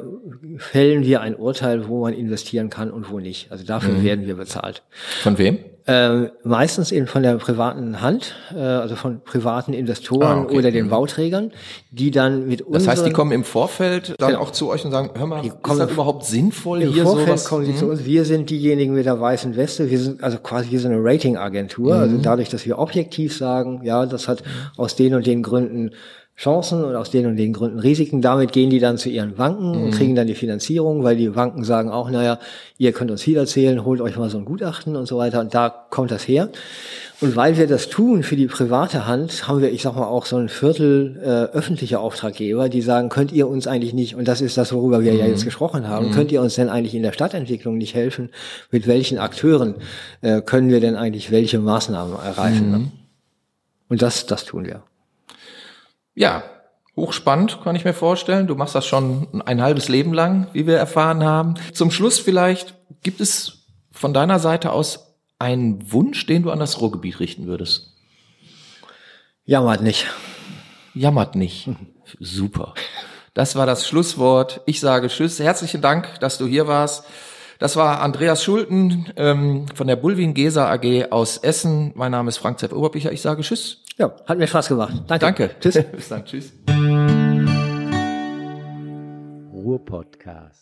fällen wir ein Urteil, wo man investieren kann und wo nicht. Also dafür werden wir bezahlt. Von wem? Ähm, meistens eben von der privaten Hand, äh, also von privaten Investoren Ah, okay. oder den Bauträgern, die dann mit uns. Das heißt, die kommen im Vorfeld dann auch zu euch und sagen, hör mal, ist kommen das im- überhaupt sinnvoll, Im hier Vorfeld sowas? kommen sie zu uns. Wir sind diejenigen mit der weißen Weste. Wir sind also quasi wie so eine Ratingagentur. Mhm. Also dadurch, dass wir objektiv sagen, ja, das hat aus den und den Gründen Chancen und aus den und den Gründen Risiken. Damit gehen die dann zu ihren Banken Mhm. und kriegen dann die Finanzierung, weil die Banken sagen auch, naja, ihr könnt uns viel erzählen, holt euch mal so ein Gutachten und so weiter. Und da kommt das her. Und weil wir das tun für die private Hand, haben wir, ich sag mal, auch so ein Viertel äh, öffentliche Auftraggeber, die sagen, könnt ihr uns eigentlich nicht, und das ist das, worüber wir ja jetzt gesprochen haben, könnt ihr uns denn eigentlich in der Stadtentwicklung nicht helfen? Mit welchen Akteuren äh, können wir denn eigentlich welche Maßnahmen erreichen? Ne? Und das, das tun wir. Ja, hochspannend, kann ich mir vorstellen. Du machst das schon ein halbes Leben lang, wie wir erfahren haben. Zum Schluss vielleicht, gibt es von deiner Seite aus einen Wunsch, den du an das Ruhrgebiet richten würdest? Jammert nicht. Jammert nicht. Super. Das war das Schlusswort. Ich sage Tschüss. Herzlichen Dank, dass du hier warst. Das war Andreas Schulten ähm, von der Bulwin Gesa AG aus Essen. Mein Name ist Frank Zepp Oberbicher. Ich sage Tschüss. Ja, hat mir Spaß gemacht. Danke. Danke. Tschüss. Bis dann. Tschüss. Ruhrpodcast.